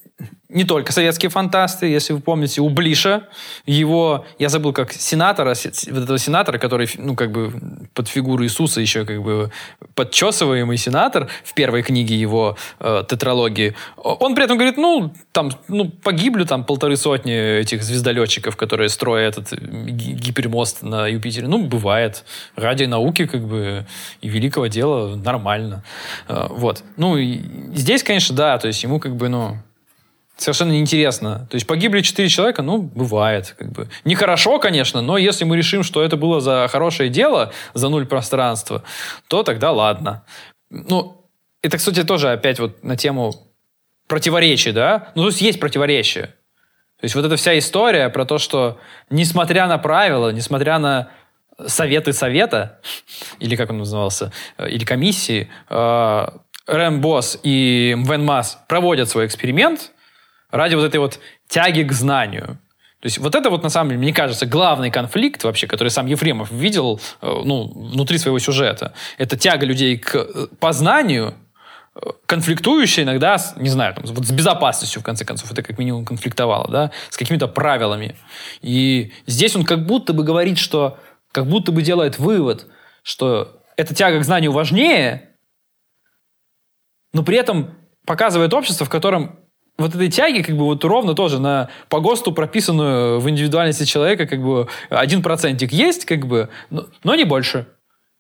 не только советские фантасты, если вы помните, у Блиша, его, я забыл, как сенатора, вот этого сенатора, который, ну, как бы под фигуру Иисуса еще как бы подчесываемый сенатор в первой книге его э, тетралогии, он при этом говорит, ну, там, ну, погибли там полторы сотни этих звездолетчиков, которые строят этот гипермост на Юпитере. Ну, бывает. Ради науки, как бы, и великого дела нормально. Э, вот. Ну, и здесь, конечно, да, то есть ему как бы, ну, совершенно неинтересно. То есть погибли четыре человека, ну, бывает. Как бы. Нехорошо, конечно, но если мы решим, что это было за хорошее дело, за нуль пространства, то тогда ладно. Ну, это, кстати, тоже опять вот на тему противоречий, да? Ну, то есть есть противоречия. То есть вот эта вся история про то, что несмотря на правила, несмотря на советы совета, или как он назывался, э, или комиссии, э, Рэм Босс и Мвен Мас проводят свой эксперимент, ради вот этой вот тяги к знанию. То есть вот это вот, на самом деле, мне кажется, главный конфликт вообще, который сам Ефремов видел э, ну, внутри своего сюжета. Это тяга людей к э, познанию, э, конфликтующая иногда, с, не знаю, там, вот с безопасностью, в конце концов, это как минимум конфликтовало, да, с какими-то правилами. И здесь он как будто бы говорит, что, как будто бы делает вывод, что эта тяга к знанию важнее, но при этом показывает общество, в котором вот этой тяги, как бы вот ровно тоже на по ГОСТу прописанную в индивидуальности человека, как бы один процентик есть, как бы, но, но не больше.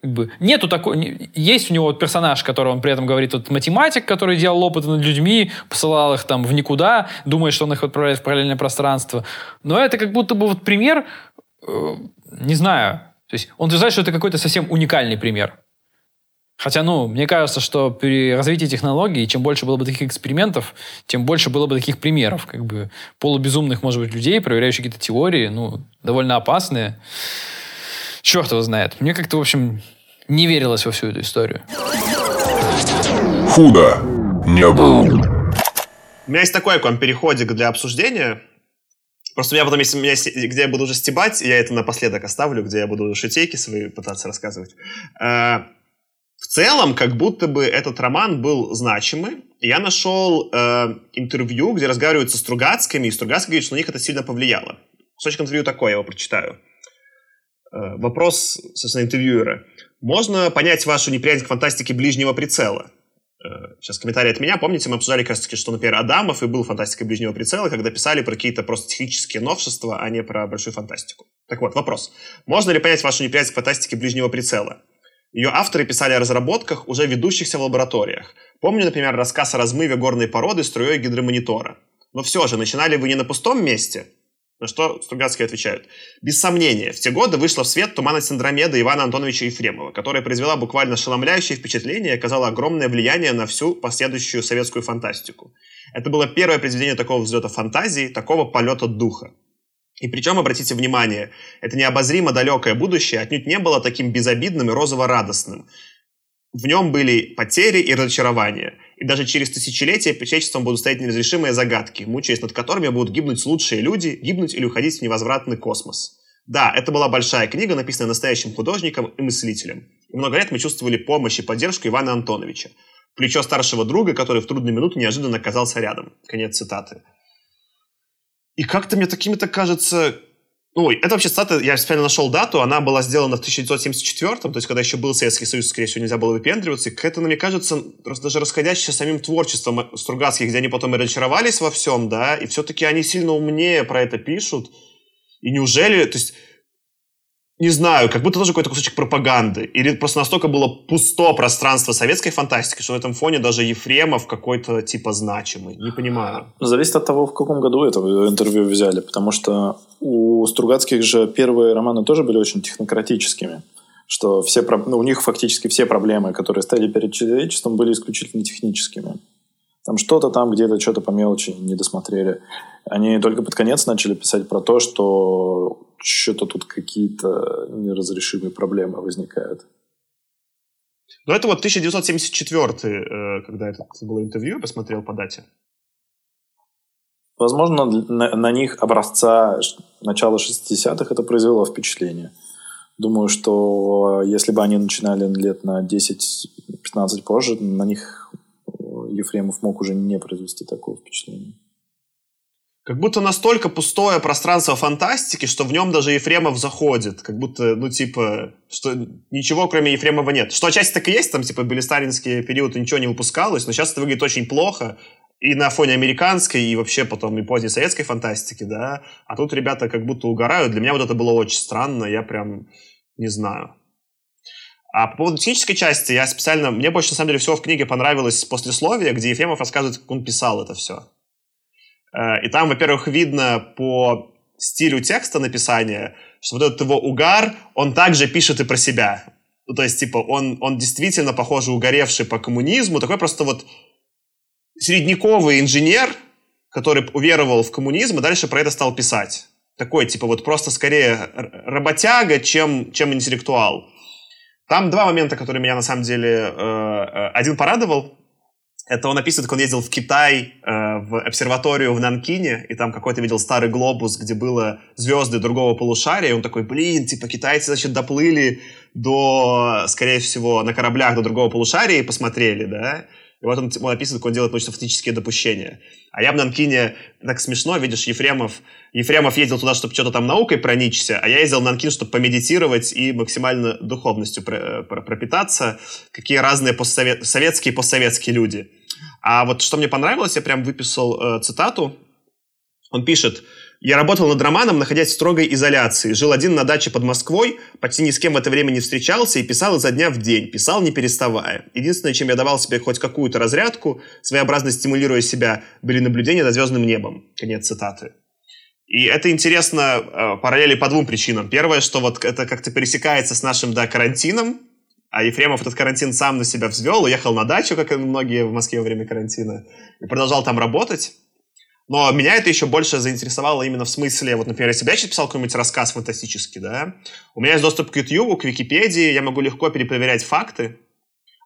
Как бы, нету такой... Есть у него вот персонаж, который он при этом говорит, вот математик, который делал опыты над людьми, посылал их там в никуда, думает, что он их отправляет в параллельное пространство. Но это как будто бы вот пример, э, не знаю, то есть он утверждает, что это какой-то совсем уникальный пример. Хотя, ну, мне кажется, что при развитии технологий, чем больше было бы таких экспериментов, тем больше было бы таких примеров, как бы полубезумных, может быть, людей, проверяющих какие-то теории, ну, довольно опасные. Черт его знает. Мне как-то, в общем, не верилось во всю эту историю. Худо не было. У меня есть такой к вам переходик для обсуждения. Просто у меня потом, если у меня, где я буду уже стебать, я это напоследок оставлю, где я буду шутейки свои пытаться рассказывать. В целом, как будто бы этот роман был значимый. Я нашел э, интервью, где разговаривают со Стругацкими, и Стругацкий говорит, что на них это сильно повлияло. Кусочек интервью такой, я его прочитаю. Э, вопрос, собственно, интервьюера. Можно понять вашу неприязнь к фантастике ближнего прицела? Э, сейчас комментарий от меня. Помните, мы обсуждали таки, что, например, Адамов и был фантастикой ближнего прицела, когда писали про какие-то просто технические новшества, а не про большую фантастику. Так вот, вопрос. Можно ли понять вашу неприязнь к фантастике ближнего прицела? Ее авторы писали о разработках, уже ведущихся в лабораториях. Помню, например, рассказ о размыве горной породы струей гидромонитора. Но все же, начинали вы не на пустом месте? На что Стругацкие отвечают. Без сомнения, в те годы вышла в свет «Туманность Андромеда» Ивана Антоновича Ефремова, которая произвела буквально ошеломляющее впечатление и оказала огромное влияние на всю последующую советскую фантастику. Это было первое произведение такого взлета фантазии, такого полета духа. И причем, обратите внимание, это необозримо далекое будущее отнюдь не было таким безобидным и розово-радостным. В нем были потери и разочарования. И даже через тысячелетия человечеством будут стоять неразрешимые загадки, мучаясь над которыми будут гибнуть лучшие люди, гибнуть или уходить в невозвратный космос. Да, это была большая книга, написанная настоящим художником и мыслителем. И много лет мы чувствовали помощь и поддержку Ивана Антоновича. Плечо старшего друга, который в трудную минуту неожиданно оказался рядом. Конец цитаты. И как-то мне такими-то кажется... Ну, это вообще цитата, я специально нашел дату, она была сделана в 1974 то есть когда еще был Советский Союз, скорее всего, нельзя было выпендриваться. И как-то, мне кажется, даже расходящаяся самим творчеством Стругацких, где они потом и разочаровались во всем, да, и все-таки они сильно умнее про это пишут. И неужели, то есть не знаю, как будто тоже какой-то кусочек пропаганды. Или просто настолько было пусто пространство советской фантастики, что на этом фоне даже Ефремов какой-то типа значимый. Не понимаю. Зависит от того, в каком году это интервью взяли. Потому что у Стругацких же первые романы тоже были очень технократическими что все, ну, у них фактически все проблемы, которые стояли перед человечеством, были исключительно техническими. Там что-то там где-то, что-то по мелочи не досмотрели. Они только под конец начали писать про то, что что-то тут какие-то неразрешимые проблемы возникают. Ну, это вот 1974, э, когда это было интервью, я посмотрел по дате. Возможно, на, на них образца начала 60-х это произвело впечатление. Думаю, что если бы они начинали лет на 10-15 позже, на них Ефремов мог уже не произвести такого впечатления. Как будто настолько пустое пространство фантастики, что в нем даже Ефремов заходит. Как будто, ну, типа, что ничего кроме Ефремова нет. Что отчасти так и есть, там, типа, были сталинские периоды, ничего не выпускалось, но сейчас это выглядит очень плохо. И на фоне американской, и вообще потом и поздней советской фантастики, да. А тут ребята как будто угорают. Для меня вот это было очень странно, я прям не знаю. А по поводу технической части, я специально... Мне больше, на самом деле, всего в книге понравилось послесловие, где Ефремов рассказывает, как он писал это все. Э, и там, во-первых, видно по стилю текста написания, что вот этот его угар, он также пишет и про себя. Ну, то есть, типа, он, он действительно, похоже, угоревший по коммунизму, такой просто вот средневековый инженер, который уверовал в коммунизм и дальше про это стал писать. Такой, типа, вот просто скорее работяга, чем, чем интеллектуал. Там два момента, которые меня на самом деле... Э, э, один порадовал. Это он описывает, как он ездил в Китай, э, в обсерваторию в Нанкине, и там какой-то видел старый глобус, где было звезды другого полушария, и он такой, блин, типа китайцы, значит, доплыли до, скорее всего, на кораблях до другого полушария и посмотрели, да, и вот он, он описывает, как он делает научно-фактические допущения. А я в Нанкине, так смешно, видишь, Ефремов, Ефремов ездил туда, чтобы что-то там наукой проникся, а я ездил в Нанкин, чтобы помедитировать и максимально духовностью пропитаться. Какие разные постсовет... советские и постсоветские люди. А вот что мне понравилось, я прям выписал э, цитату. Он пишет, я работал над романом, находясь в строгой изоляции. Жил один на даче под Москвой, почти ни с кем в это время не встречался и писал изо дня в день. Писал не переставая. Единственное, чем я давал себе хоть какую-то разрядку, своеобразно стимулируя себя, были наблюдения за звездным небом. Конец цитаты. И это интересно э, параллели по двум причинам. Первое, что вот это как-то пересекается с нашим, да, карантином, а Ефремов этот карантин сам на себя взвел, уехал на дачу, как и многие в Москве во время карантина, и продолжал там работать. Но меня это еще больше заинтересовало именно в смысле, вот, например, если бы я сейчас писал какой-нибудь рассказ фантастический, да, у меня есть доступ к YouTube, к Википедии, я могу легко перепроверять факты,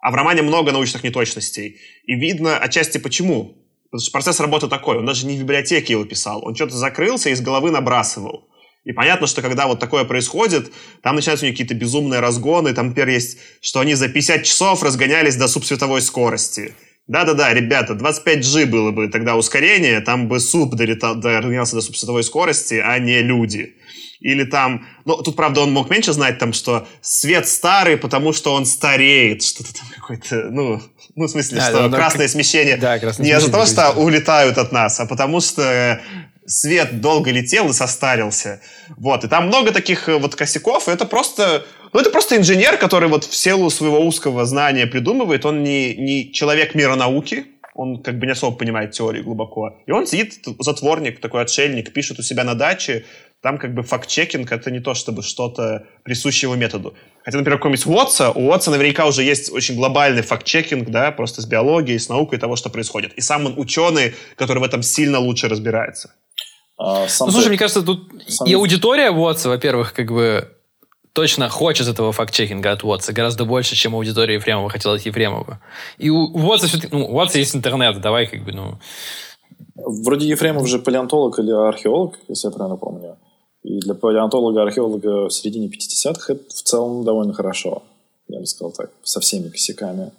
а в романе много научных неточностей. И видно отчасти почему. Потому что процесс работы такой, он даже не в библиотеке его писал, он что-то закрылся и из головы набрасывал. И понятно, что когда вот такое происходит, там начинаются у них какие-то безумные разгоны, там, например, есть, что они за 50 часов разгонялись до субсветовой скорости. Да-да-да, ребята, 25G было бы тогда ускорение, там бы суп долетал, догонялся до субсветовой скорости, а не люди. Или там, ну, тут, правда, он мог меньше знать, там, что свет старый, потому что он стареет, что-то там какое-то, ну, ну, в смысле, да, что да, красное как... смещение да, красное не из-за того, что улетают от нас, а потому что свет долго летел и состарился. Вот, и там много таких э, вот косяков, и это просто ну, это просто инженер, который вот в силу своего узкого знания придумывает. Он не, не человек мира науки, он как бы не особо понимает теорию глубоко. И он сидит, затворник, такой отшельник, пишет у себя на даче. Там как бы факт-чекинг — это не то чтобы что-то присуще его методу. Хотя, например, какой-нибудь Уотса, у Уотса наверняка уже есть очень глобальный факт-чекинг, да, просто с биологией, с наукой того, что происходит. И сам он ученый, который в этом сильно лучше разбирается. А, сам ну, слушай, ты... мне кажется, тут сам... и аудитория Уотса, во-первых, как бы точно хочет этого факт-чекинга от Уотса гораздо больше, чем аудитория Ефремова хотела от Ефремова. И у Уотса все-таки, ну, у Уотса есть интернет, давай как бы, ну... Вроде Ефремов же палеонтолог или археолог, если я правильно помню. И для палеонтолога-археолога в середине 50-х это в целом довольно хорошо. Я бы сказал так, со всеми косяками.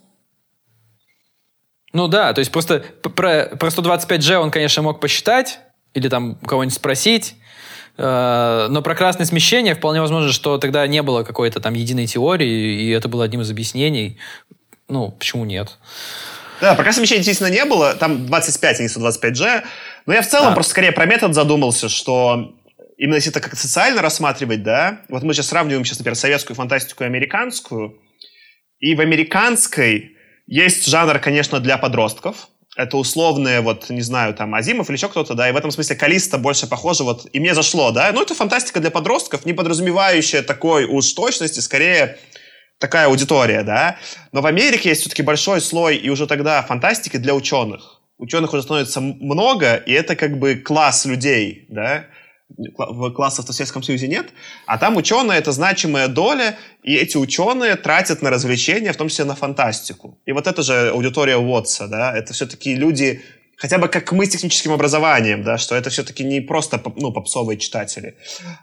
Ну да, то есть просто про, про 125G он, конечно, мог посчитать, или там кого-нибудь спросить, но про красное смещение вполне возможно, что тогда не было какой-то там единой теории, и это было одним из объяснений. Ну, почему нет? Да, про красное смещение действительно не было. Там 25, а не 125G. Но я в целом да. просто скорее про метод задумался, что именно если это как социально рассматривать, да, вот мы сейчас сравниваем сейчас, например, советскую фантастику и американскую, и в американской есть жанр, конечно, для подростков, это условные, вот, не знаю, там, Азимов или еще кто-то, да, и в этом смысле Калиста больше похоже, вот, и мне зашло, да, ну, это фантастика для подростков, не подразумевающая такой уж точности, скорее, такая аудитория, да, но в Америке есть все-таки большой слой, и уже тогда фантастики для ученых. Ученых уже становится много, и это как бы класс людей, да, классов в Советском Союзе нет, а там ученые — это значимая доля, и эти ученые тратят на развлечения, в том числе на фантастику. И вот это же аудитория Уотса, да, это все-таки люди, хотя бы как мы с техническим образованием, да, что это все-таки не просто ну, попсовые читатели.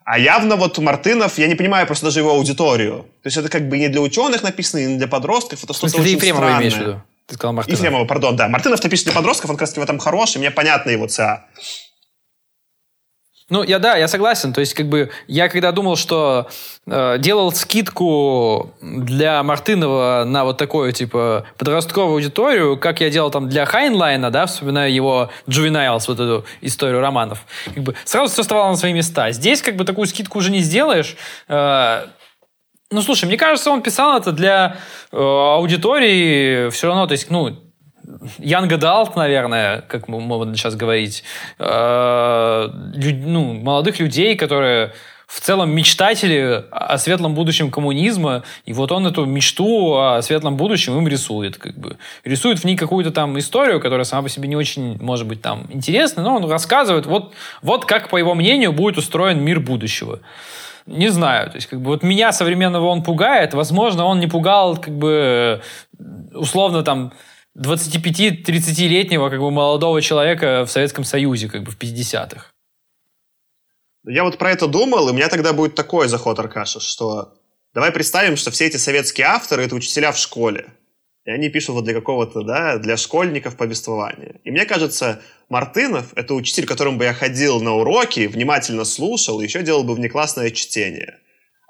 А явно вот Мартынов, я не понимаю просто даже его аудиторию. То есть это как бы не для ученых написано, и не для подростков, это что-то очень Ефремова странное. имеешь в виду? Ты сказал Мартынов. Ефремова, пардон, да. Мартынов написан для подростков, он как раз в этом хороший, мне понятно его ЦА. Ну, я да, я согласен. То есть, как бы, я когда думал, что э, делал скидку для Мартынова на вот такую, типа, подростковую аудиторию, как я делал там для Хайнлайна, да, вспоминаю его Juveniles, вот эту историю романов, как бы, сразу все вставало на свои места. Здесь, как бы, такую скидку уже не сделаешь. Э, ну, слушай, мне кажется, он писал это для э, аудитории все равно, то есть, ну, Young Adult, наверное, как мы можем сейчас говорить, э, ну, молодых людей, которые в целом мечтатели о светлом будущем коммунизма, и вот он эту мечту о светлом будущем им рисует, как бы. Рисует в ней какую-то там историю, которая сама по себе не очень, может быть, там интересна, но он рассказывает, вот, вот как, по его мнению, будет устроен мир будущего. Не знаю, то есть, как бы, вот меня современного он пугает, возможно, он не пугал, как бы, условно, там, 25-30-летнего как бы молодого человека в Советском Союзе как бы в 50-х. Я вот про это думал, и у меня тогда будет такой заход, Аркаша, что давай представим, что все эти советские авторы — это учителя в школе. И они пишут вот для какого-то, да, для школьников повествования. И мне кажется, Мартынов — это учитель, к которому бы я ходил на уроки, внимательно слушал, и еще делал бы внеклассное чтение.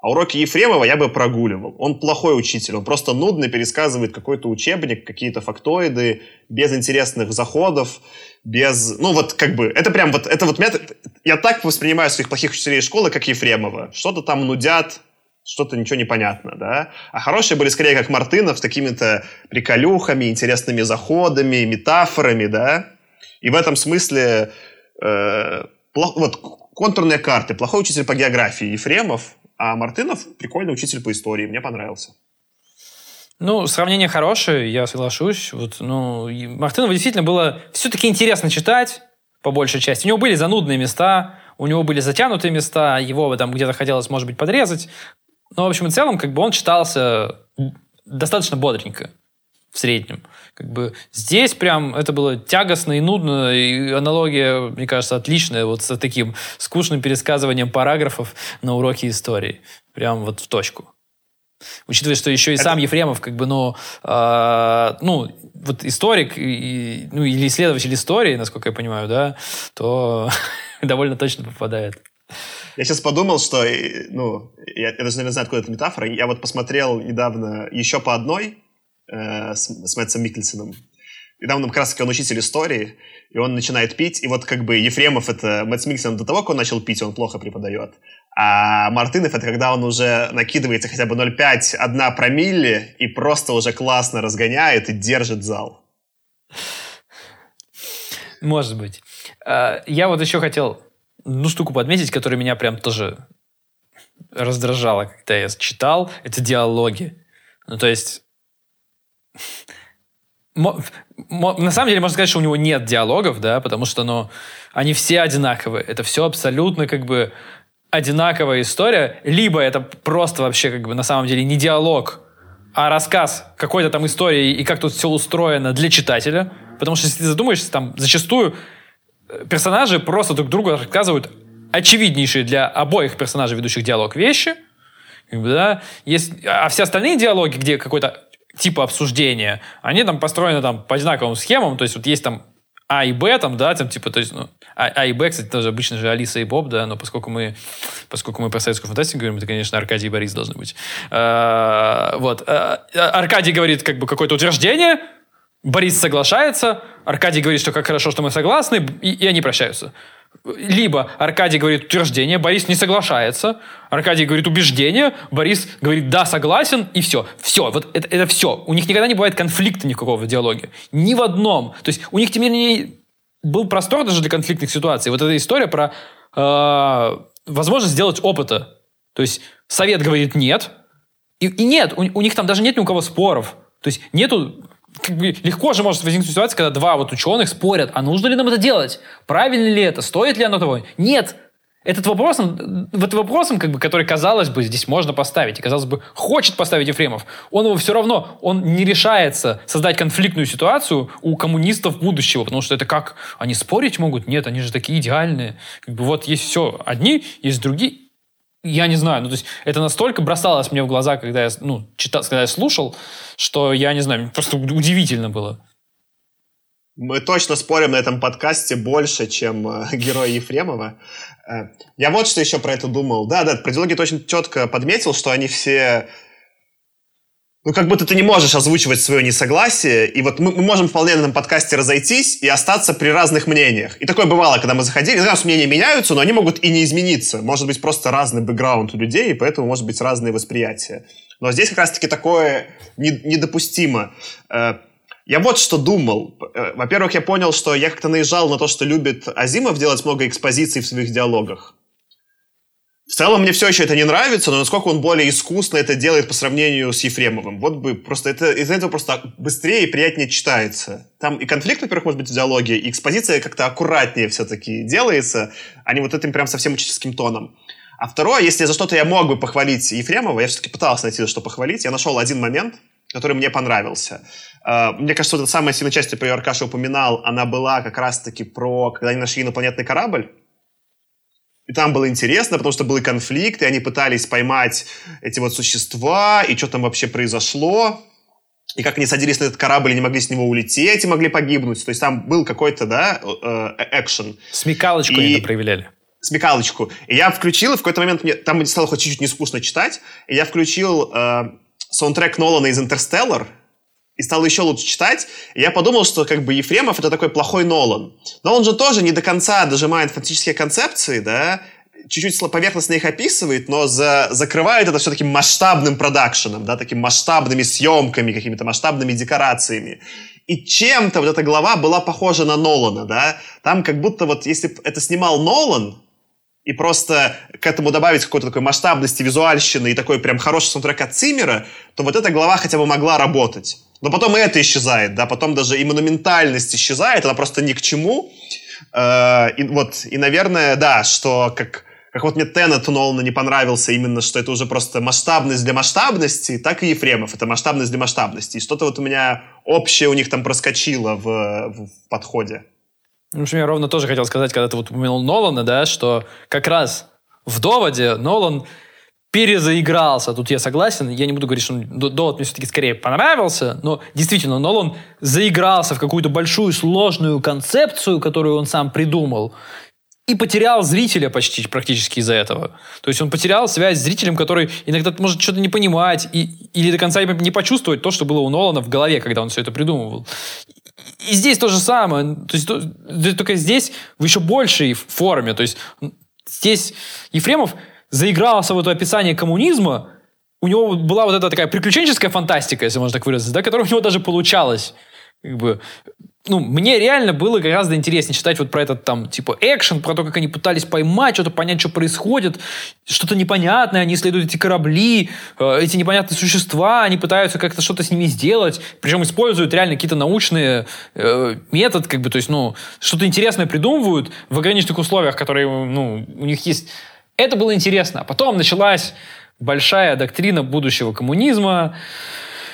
А уроки Ефремова я бы прогуливал. Он плохой учитель, он просто нудно пересказывает какой-то учебник, какие-то фактоиды, без интересных заходов, без... Ну вот как бы, это прям вот, это вот метод... Я так воспринимаю своих плохих учителей школы, как Ефремова. Что-то там нудят, что-то ничего не понятно, да? А хорошие были скорее как Мартынов, с какими-то приколюхами, интересными заходами, метафорами, да? И в этом смысле э, плох... вот контурные карты. Плохой учитель по географии Ефремов, а Мартынов прикольный учитель по истории, мне понравился. Ну, сравнение хорошее, я соглашусь. Вот, ну, Мартынова действительно было все-таки интересно читать, по большей части. У него были занудные места, у него были затянутые места, его там где-то хотелось, может быть, подрезать. Но, в общем и целом, как бы он читался достаточно бодренько в среднем. Как бы здесь прям это было тягостно и нудно, и аналогия, мне кажется, отличная вот с таким скучным пересказыванием параграфов на уроке истории. Прям вот в точку. Учитывая, что еще и сам Ефремов, как бы, ну, э, ну, вот историк, и, ну, или исследователь истории, насколько я понимаю, да, то довольно точно попадает. Я сейчас подумал, что, ну, я, я даже, наверное, знаю, откуда эта метафора. Я вот посмотрел недавно еще по одной э, с, с Мэтсом Миккельсоном. И там, как раз он учитель истории, и он начинает пить, и вот как бы Ефремов это Мэтс Миккельсон до того, как он начал пить, он плохо преподает. А Мартынов это когда он уже накидывается хотя бы 0,5, 1 промилле, и просто уже классно разгоняет и держит зал. Может быть. А, я вот еще хотел одну штуку подметить, которая меня прям тоже раздражала, когда я читал. Это диалоги. Ну, то есть на самом деле, можно сказать, что у него нет диалогов, да, потому что, ну, они все одинаковые. Это все абсолютно, как бы, одинаковая история. Либо это просто вообще, как бы, на самом деле не диалог, а рассказ какой-то там истории и как тут все устроено для читателя. Потому что, если ты задумаешься, там зачастую э, персонажи просто друг другу рассказывают очевиднейшие для обоих персонажей, ведущих диалог, вещи. Да, есть, а все остальные диалоги, где какой-то типа обсуждения, они там построены там по одинаковым схемам, то есть вот есть там А и Б, там, да, там типа, то есть, ну, а, а и Б, кстати, тоже обычно же Алиса и Боб, да, но поскольку мы, поскольку мы про советскую фантастику говорим, это, конечно, Аркадий и Борис должны быть. А, вот. А, Аркадий говорит как бы какое-то утверждение, Борис соглашается, Аркадий говорит, что как хорошо, что мы согласны, и, и они прощаются. Либо Аркадий говорит утверждение, Борис не соглашается, Аркадий говорит убеждение, Борис говорит да, согласен, и все. Все, вот это, это все. У них никогда не бывает конфликта никакого в диалоге. Ни в одном. То есть у них, тем не менее, был простор даже для конфликтных ситуаций. Вот эта история про э, возможность сделать опыта. То есть совет говорит нет, и, и нет, у, у них там даже нет ни у кого споров. То есть нету как бы легко же может возникнуть ситуация, когда два вот ученых спорят, а нужно ли нам это делать? Правильно ли это? Стоит ли оно того? Нет. Этот вопрос, вот вопросом, как бы, который, казалось бы, здесь можно поставить, и, казалось бы, хочет поставить Ефремов, он его все равно, он не решается создать конфликтную ситуацию у коммунистов будущего, потому что это как, они спорить могут? Нет, они же такие идеальные. Как бы вот есть все одни, есть другие, я не знаю, ну, то есть это настолько бросалось мне в глаза, когда я, ну, читал, когда я слушал, что я не знаю, просто удивительно было. Мы точно спорим на этом подкасте больше, чем э, герой Ефремова. Э, я вот что еще про это думал. Да, да, Продилогий точно четко подметил, что они все ну, как будто ты не можешь озвучивать свое несогласие, и вот мы, мы можем вполне на этом подкасте разойтись и остаться при разных мнениях. И такое бывало, когда мы заходили, иногда мнения меняются, но они могут и не измениться. Может быть, просто разный бэкграунд у людей, и поэтому может быть разные восприятия. Но здесь как раз-таки такое недопустимо. Э, я вот что думал. Э, во-первых, я понял, что я как-то наезжал на то, что любит Азимов делать много экспозиций в своих диалогах. В целом мне все еще это не нравится, но насколько он более искусно это делает по сравнению с Ефремовым. Вот бы просто это из-за этого просто быстрее и приятнее читается. Там и конфликт, во-первых, может быть в диалоге, и экспозиция как-то аккуратнее все-таки делается, а не вот этим прям совсем учительским тоном. А второе, если за что-то я мог бы похвалить Ефремова, я все-таки пытался найти за что похвалить, я нашел один момент, который мне понравился. А, мне кажется, вот эта самая сильная часть, ее Аркаша упоминал, она была как раз-таки про, когда они нашли инопланетный корабль, и там было интересно, потому что был конфликт, и они пытались поймать эти вот существа, и что там вообще произошло. И как они садились на этот корабль и не могли с него улететь, и могли погибнуть. То есть там был какой-то, да, э, экшен. Смекалочку и... они проявляли. Смекалочку. И я включил, и в какой-то момент мне там стало хоть чуть-чуть не скучно читать, и я включил э, саундтрек Нолана из «Интерстеллар», и стал еще лучше читать. И я подумал, что как бы Ефремов это такой плохой Нолан. Но он же тоже не до конца дожимает фантастические концепции, да, чуть-чуть поверхностно их описывает, но за, закрывает это все таким масштабным продакшеном, да, такими масштабными съемками, какими-то масштабными декорациями. И чем-то вот эта глава была похожа на Нолана, да. Там как будто вот если это снимал Нолан, и просто к этому добавить какой-то такой масштабности, визуальщины и такой прям хороший саундтрек от Циммера, то вот эта глава хотя бы могла работать. Но потом и это исчезает, да, потом даже и монументальность исчезает, она просто ни к чему. Э, и вот, и, наверное, да, что как, как вот мне Теннет Нолана не понравился именно, что это уже просто масштабность для масштабности, так и Ефремов, это масштабность для масштабности. И что-то вот у меня общее у них там проскочило в, в подходе. В общем, я ровно тоже хотел сказать, когда ты вот упомянул Нолана, да, что как раз в доводе Нолан перезаигрался. Тут я согласен. Я не буду говорить, что довод мне все-таки скорее понравился, но действительно, Нолан заигрался в какую-то большую сложную концепцию, которую он сам придумал, и потерял зрителя почти практически из-за этого. То есть он потерял связь с зрителем, который иногда может что-то не понимать и, или до конца не почувствовать то, что было у Нолана в голове, когда он все это придумывал. И здесь то же самое. То есть, только здесь в еще большей форме. То есть здесь Ефремов заигрался в это описание коммунизма, у него была вот эта такая приключенческая фантастика, если можно так выразиться, да, которая у него даже получалась. Как бы, ну, мне реально было гораздо интереснее читать вот про этот там, типа, экшен, про то, как они пытались поймать, что-то понять, что происходит, что-то непонятное, они исследуют эти корабли, э, эти непонятные существа, они пытаются как-то что-то с ними сделать, причем используют реально какие-то научные э, методы, как бы, то есть, ну, что-то интересное придумывают в ограниченных условиях, которые, ну, у них есть это было интересно. А потом началась большая доктрина будущего коммунизма,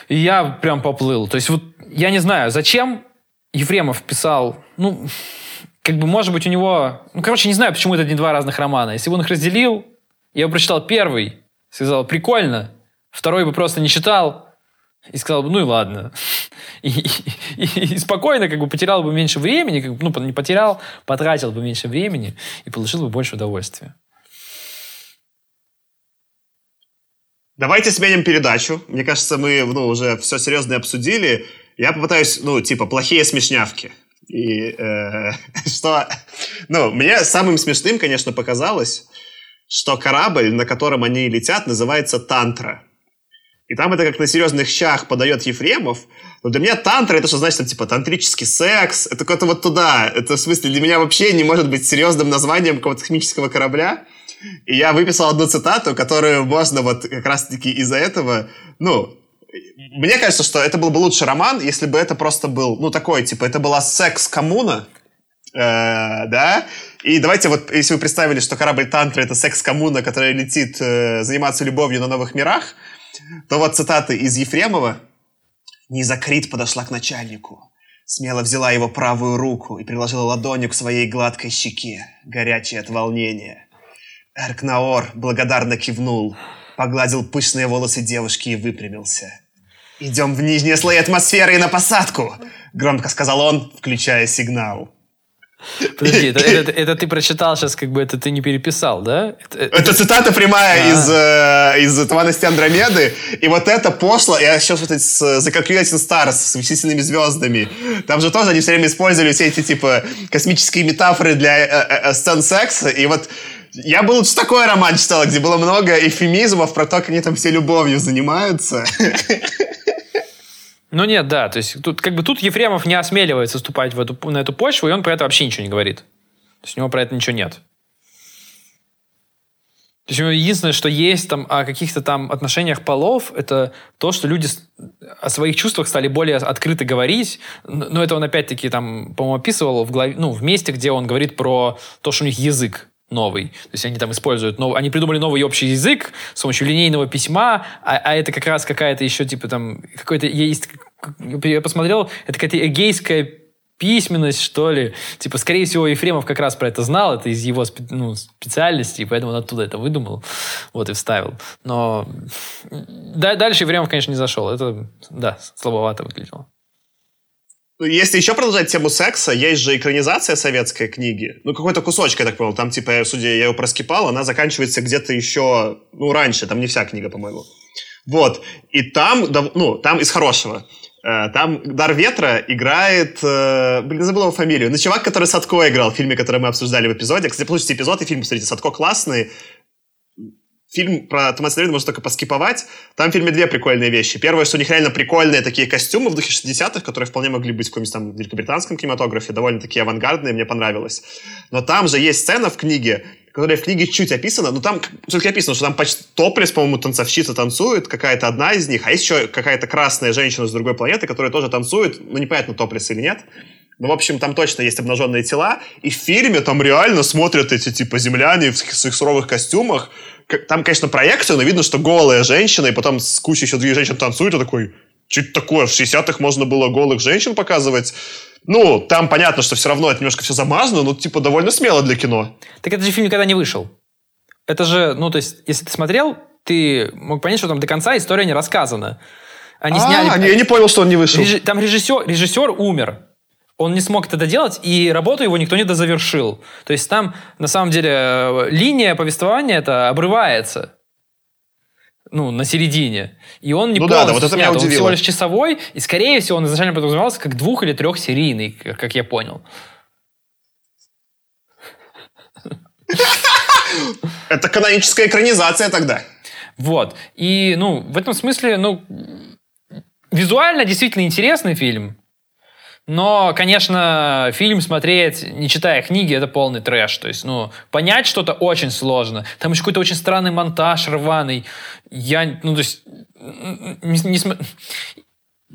и я прям поплыл. То есть вот я не знаю, зачем Ефремов писал, ну, как бы, может быть, у него... Ну, короче, не знаю, почему это не два разных романа. Если бы он их разделил, я бы прочитал первый, сказал, прикольно, второй бы просто не читал, и сказал бы, ну и ладно. И, и, и, спокойно как бы потерял бы меньше времени, как бы, ну, не потерял, потратил бы меньше времени и получил бы больше удовольствия. Давайте сменим передачу. Мне кажется, мы ну, уже все серьезно обсудили. Я попытаюсь, ну, типа, плохие смешнявки. И э, что... Ну, мне самым смешным, конечно, показалось, что корабль, на котором они летят, называется «Тантра». И там это как на серьезных щах подает Ефремов. Но для меня тантра это что значит, там, типа, тантрический секс. Это куда-то вот туда. Это, в смысле, для меня вообще не может быть серьезным названием какого-то химического корабля. И я выписал одну цитату, которую можно вот как раз-таки из-за этого, ну, мне кажется, что это был бы лучший роман, если бы это просто был, ну, такой, типа, это была секс-коммуна, э, да, и давайте вот, если вы представили, что корабль Тантра — это секс-коммуна, которая летит э, заниматься любовью на новых мирах, то вот цитаты из Ефремова. Низа Крит подошла к начальнику, смело взяла его правую руку и приложила ладонью к своей гладкой щеке, горячей от волнения. Эркнаор благодарно кивнул, погладил пышные волосы девушки и выпрямился. «Идем в нижние слои атмосферы и на посадку!» — громко сказал он, включая сигнал. Подожди, это, это, это ты прочитал сейчас, как бы это ты не переписал, да? Это, это цитата прямая а. из, э, из «Туманности Андромеды». И вот это пошло, я сейчас вот эти с The Calculating Stars с вычислительными звездами. Там же тоже они все время использовали все эти, типа, космические метафоры для э, э, э сцен секса. И вот я бы лучше такой роман читал, где было много эфемизмов про то, как они там все любовью занимаются. Ну нет, да, то есть тут как бы тут Ефремов не осмеливается ступать в эту, на эту почву, и он про это вообще ничего не говорит. То есть у него про это ничего нет. То есть единственное, что есть там о каких-то там отношениях полов, это то, что люди о своих чувствах стали более открыто говорить. Но это он опять-таки там, по-моему, описывал в главе, ну, в месте, где он говорит про то, что у них язык новый. То есть они там используют новый... Они придумали новый общий язык с помощью линейного письма, а, а это как раз какая-то еще, типа, там, какой-то есть... Я посмотрел, это какая-то эгейская письменность, что ли. Типа, скорее всего, Ефремов как раз про это знал, это из его ну, специальности, и поэтому он оттуда это выдумал, вот, и вставил. Но да, дальше Ефремов, конечно, не зашел. Это, да, слабовато выглядело. Ну, если еще продолжать тему секса, есть же экранизация советской книги. Ну, какой-то кусочек, я так понял. Там, типа, судя, я ее проскипал, она заканчивается где-то еще, ну, раньше. Там не вся книга, по-моему. Вот. И там, ну, там из хорошего. Э, там Дар Ветра играет... Э, блин, забыл его фамилию. Ну, чувак, который Садко играл в фильме, который мы обсуждали в эпизоде. Кстати, получите эпизод и фильм, посмотрите. Садко классный фильм про Томаса Дрейда можно только поскиповать. Там в фильме две прикольные вещи. Первое, что у них реально прикольные такие костюмы в духе 60-х, которые вполне могли быть в каком-нибудь там великобританском кинематографе, довольно такие авангардные, мне понравилось. Но там же есть сцена в книге, которая в книге чуть описана, но там все-таки описано, что там почти топлес, по-моему, танцовщица танцует, какая-то одна из них, а есть еще какая-то красная женщина с другой планеты, которая тоже танцует, ну, непонятно, топлес или нет. Ну, в общем, там точно есть обнаженные тела, и в фильме там реально смотрят эти, типа, земляне в своих суровых костюмах, там, конечно, проекция, но видно, что голая женщина, и потом с кучей еще других женщин танцует, и такой, это такое? В 60-х можно было голых женщин показывать. Ну, там понятно, что все равно это немножко все замазано, но типа довольно смело для кино. Так это же фильм никогда не вышел. Это же, ну, то есть, если ты смотрел, ты мог понять, что там до конца история не рассказана. Они а, сняли... я не понял, что он не вышел. Там режиссер, режиссер умер он не смог это доделать, и работу его никто не дозавершил. То есть там, на самом деле, э, линия повествования это обрывается. Ну, на середине. И он не ну полностью да, да, вот это снят. Меня удивило. Он всего лишь часовой, и, скорее всего, он изначально подразумевался как двух- или трехсерийный, как я понял. Это каноническая экранизация тогда. Вот. И, ну, в этом смысле, ну, визуально действительно интересный фильм. Но, конечно, фильм смотреть, не читая книги, это полный трэш. То есть, ну, понять что-то очень сложно. Там еще какой-то очень странный монтаж рваный. Я, ну, то есть, не, не см...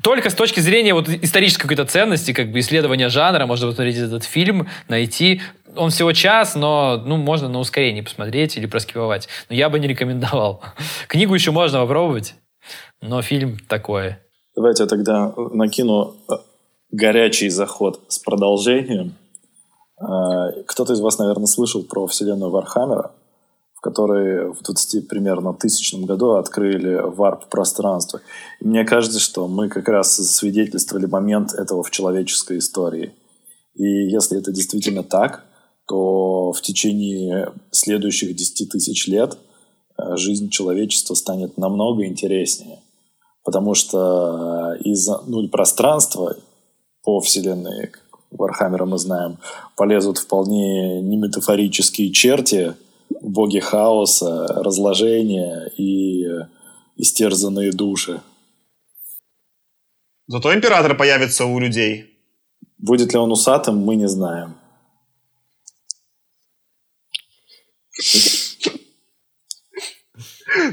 Только с точки зрения вот исторической какой-то ценности, как бы исследования жанра, можно посмотреть этот фильм, найти. Он всего час, но ну, можно на ускорении посмотреть или проскиповать. Но я бы не рекомендовал. Книгу еще можно попробовать, но фильм такое. Давайте я тогда накину горячий заход с продолжением. А, кто-то из вас, наверное, слышал про вселенную Вархаммера, в которой в 20 примерно тысячном году открыли варп-пространство. Мне кажется, что мы как раз свидетельствовали момент этого в человеческой истории. И если это действительно так, то в течение следующих 10 тысяч лет а, жизнь человечества станет намного интереснее. Потому что из нуль пространства по Вселенной Вархаммера мы знаем, полезут вполне неметафорические черти, боги хаоса, разложения и истерзанные души. Зато император появится у людей. Будет ли он усатым, мы не знаем.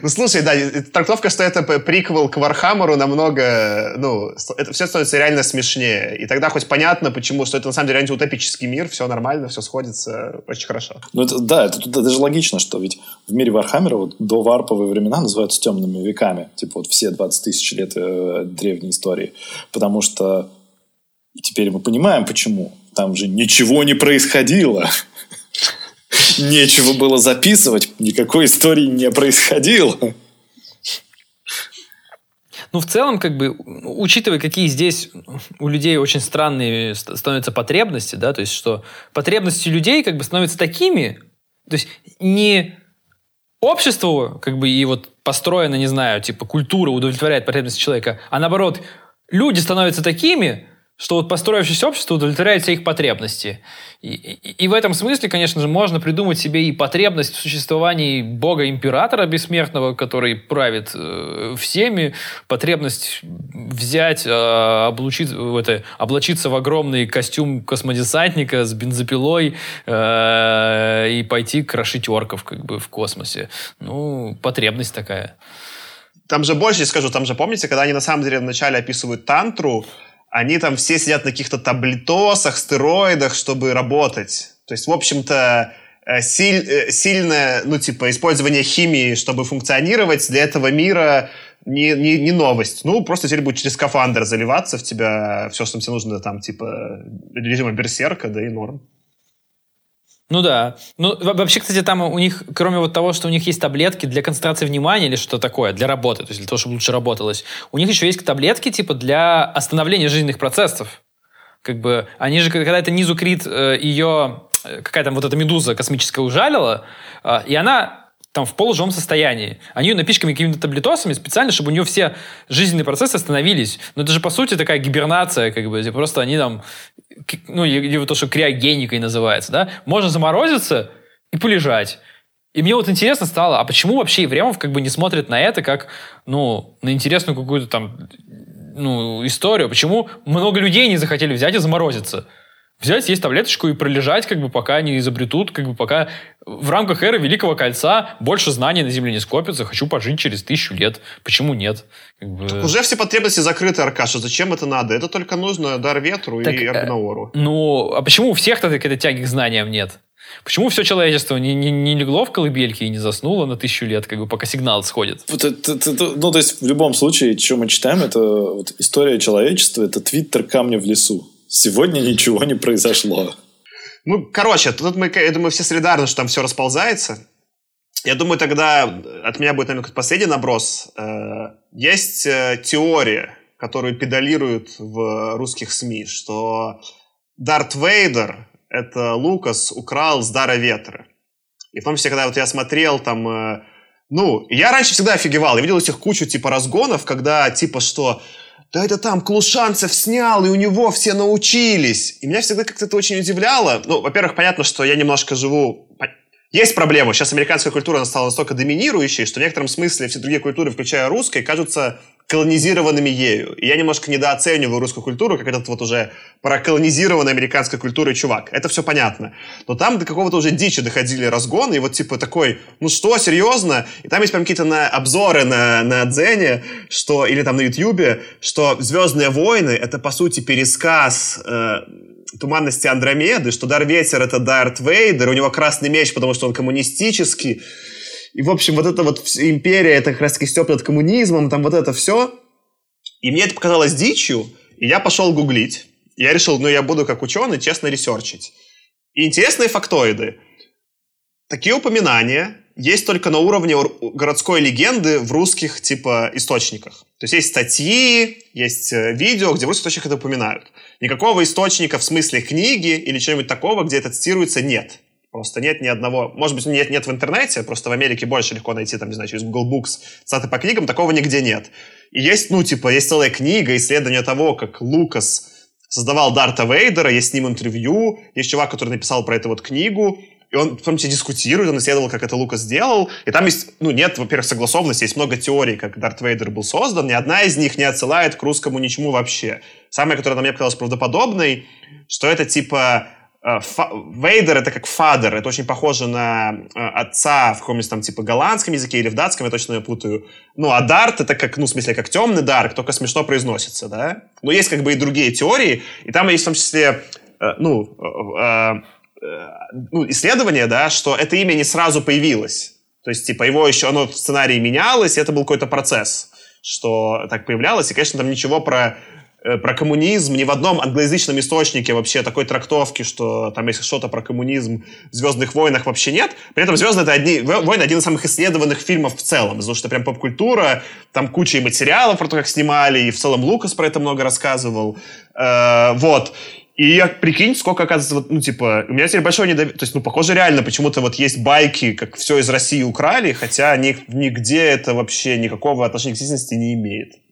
Ну, слушай, да, трактовка, что это приквел к Вархаммеру намного, ну, это все становится реально смешнее. И тогда хоть понятно, почему, что это на самом деле антиутопический мир, все нормально, все сходится очень хорошо. Ну, это, да, это, это даже логично, что ведь в мире Вархаммера вот до варповые времена называются темными веками. Типа вот все 20 тысяч лет э, древней истории. Потому что теперь мы понимаем, почему. Там же ничего не происходило нечего было записывать, никакой истории не происходило. Ну, в целом, как бы, учитывая, какие здесь у людей очень странные становятся потребности, да, то есть, что потребности людей как бы становятся такими, то есть, не общество, как бы, и вот построено, не знаю, типа, культура удовлетворяет потребности человека, а наоборот, люди становятся такими, что вот построившееся общество удовлетворяет все их потребности. И, и, и в этом смысле, конечно же, можно придумать себе и потребность в существовании бога-императора бессмертного, который правит э, всеми, потребность взять, э, облучить, это, облачиться в огромный костюм космодесантника с бензопилой э, и пойти крошить орков как бы в космосе. Ну, потребность такая. Там же больше скажу, там же помните, когда они на самом деле вначале описывают тантру, они там все сидят на каких-то таблетосах, стероидах, чтобы работать. То есть, в общем-то, э, силь, э, сильное, ну, типа, использование химии, чтобы функционировать, для этого мира не, не, не новость. Ну, просто теперь будет через скафандр заливаться в тебя все, что тебе нужно, там, типа, режима берсерка, да и норм. Ну да. Ну, вообще, кстати, там у них, кроме вот того, что у них есть таблетки для концентрации внимания или что такое, для работы, то есть для того, чтобы лучше работалось, у них еще есть таблетки, типа, для остановления жизненных процессов. Как бы, они же, когда это Низу Крит э, ее, э, какая там вот эта медуза космическая ужалила, э, и она там в полуживом состоянии. Они ее напичками какими-то таблетосами специально, чтобы у нее все жизненные процессы остановились. Но это же, по сути, такая гибернация, как бы, просто они там, ну, или то, что криогеникой называется, да, можно заморозиться и полежать. И мне вот интересно стало, а почему вообще Евремов как бы не смотрит на это как, ну, на интересную какую-то там, ну, историю? Почему много людей не захотели взять и заморозиться? Взять, есть таблеточку и пролежать, как бы, пока не изобретут, как бы, пока в рамках эры Великого Кольца больше знаний на Земле не скопится, хочу пожить через тысячу лет. Почему нет? Как бы... уже все потребности закрыты, Аркаша. Зачем это надо? Это только нужно дар ветру так, и Аргнаору. Э, ну, а почему у всех тогда какой-то тяги к знаниям нет? Почему все человечество не, не, не легло в колыбельке и не заснуло на тысячу лет, как бы пока сигнал сходит? Вот это, это, это, ну, то есть, в любом случае, что мы читаем, это вот, история человечества, это твиттер камня в лесу. Сегодня ничего не произошло. Ну, короче, тут мы, я думаю, все солидарны, что там все расползается. Я думаю, тогда от меня будет, наверное, последний наброс. Э, есть э, теория, которую педалируют в русских СМИ, что Дарт Вейдер — это Лукас украл с Дара Ветра. И в том когда вот я смотрел там... Э, ну, я раньше всегда офигевал. Я видел этих кучу типа разгонов, когда типа что да это там Клушанцев снял, и у него все научились. И меня всегда как-то это очень удивляло. Ну, во-первых, понятно, что я немножко живу... Есть проблема. Сейчас американская культура стала настолько доминирующей, что в некотором смысле все другие культуры, включая русской, кажутся колонизированными ею. И я немножко недооцениваю русскую культуру, как этот вот уже проколонизированной американской культурой чувак. Это все понятно. Но там до какого-то уже дичи доходили разгоны, и вот типа такой, ну что, серьезно? И там есть прям какие-то на, обзоры на, на Дзене, что, или там на Ютьюбе, что «Звездные войны» — это, по сути, пересказ э, туманности Андромеды, что Дар Ветер — это Дарт Вейдер, у него красный меч, потому что он коммунистический, и, в общем, вот эта вот империя, это как раз-таки степ над коммунизмом, там вот это все. И мне это показалось дичью, и я пошел гуглить. Я решил, ну, я буду как ученый честно ресерчить. И интересные фактоиды. Такие упоминания есть только на уровне городской легенды в русских, типа, источниках. То есть есть статьи, есть э, видео, где в русских источниках это упоминают. Никакого источника в смысле книги или чего-нибудь такого, где это цитируется, нет. Просто нет ни одного... Может быть, нет, нет в интернете, просто в Америке больше легко найти, там, не знаю, через Google Books цитаты по книгам, такого нигде нет. И есть, ну, типа, есть целая книга, исследование того, как Лукас создавал Дарта Вейдера, есть с ним интервью, есть чувак, который написал про это вот книгу, и он в том числе дискутирует, он исследовал, как это Лукас сделал. И там есть, ну, нет, во-первых, согласованности, есть много теорий, как Дарт Вейдер был создан. Ни одна из них не отсылает к русскому ничему вообще. Самая, которая мне показалась правдоподобной, что это типа Э, Вейдер это как фадер, это очень похоже на э, отца в каком-нибудь там типа голландском языке или в датском, я точно путаю. Ну, а Дарт это как, ну, в смысле, как темный Дарк, только смешно произносится, да? Но есть как бы и другие теории, и там есть в том числе, э, ну, ну, исследование, да, что это имя не сразу появилось. То есть, типа, его еще, оно в сценарии менялось, это был какой-то процесс, что так появлялось. И, конечно, там ничего про про коммунизм ни в одном англоязычном источнике вообще такой трактовки, что там есть что-то про коммунизм в «Звездных войнах» вообще нет. При этом «Звездные» — это одни, «Войны» — один из самых исследованных фильмов в целом, потому что прям поп-культура, там куча и материалов про то, как снимали, и в целом Лукас про это много рассказывал. Э, вот. И я, прикинь, сколько, оказывается, вот, ну, типа, у меня теперь большое недоверие. То есть, ну, похоже, реально, почему-то вот есть байки, как все из России украли, хотя ни, нигде это вообще никакого отношения к действительности не имеет.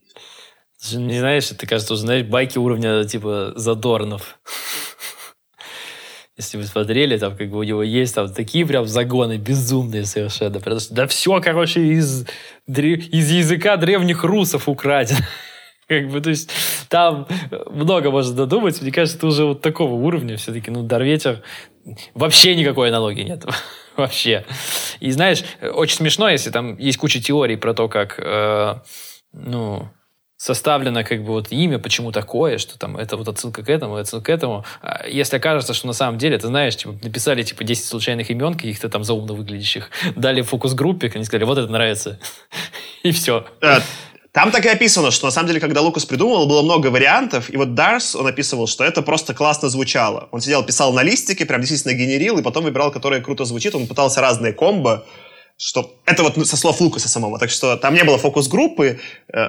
Не знаешь, ты, кажется, уже знаешь байки уровня типа Задорнов. Если вы смотрели, там как бы у него есть там такие прям загоны безумные совершенно. Потому что да все, короче, из, из языка древних русов украдено. Как бы, то есть там много можно додумать. Мне кажется, это уже вот такого уровня все-таки, ну, Дарветер вообще никакой аналогии нет. вообще. И знаешь, очень смешно, если там есть куча теорий про то, как, э, ну, составлено как бы вот имя, почему такое, что там это вот отсылка к этому, отсылка к этому. А если окажется, что на самом деле, ты знаешь, типа, написали типа 10 случайных имен каких-то там заумно выглядящих, дали фокус-группе, они сказали, вот это нравится. И все. Там так и описано, что на самом деле, когда Лукас придумал, было много вариантов, и вот Дарс, он описывал, что это просто классно звучало. Он сидел, писал на листике, прям действительно генерил, и потом выбирал, которое круто звучит, он пытался разные комбо, что это вот со слов Лукаса самого, так что там не было фокус-группы,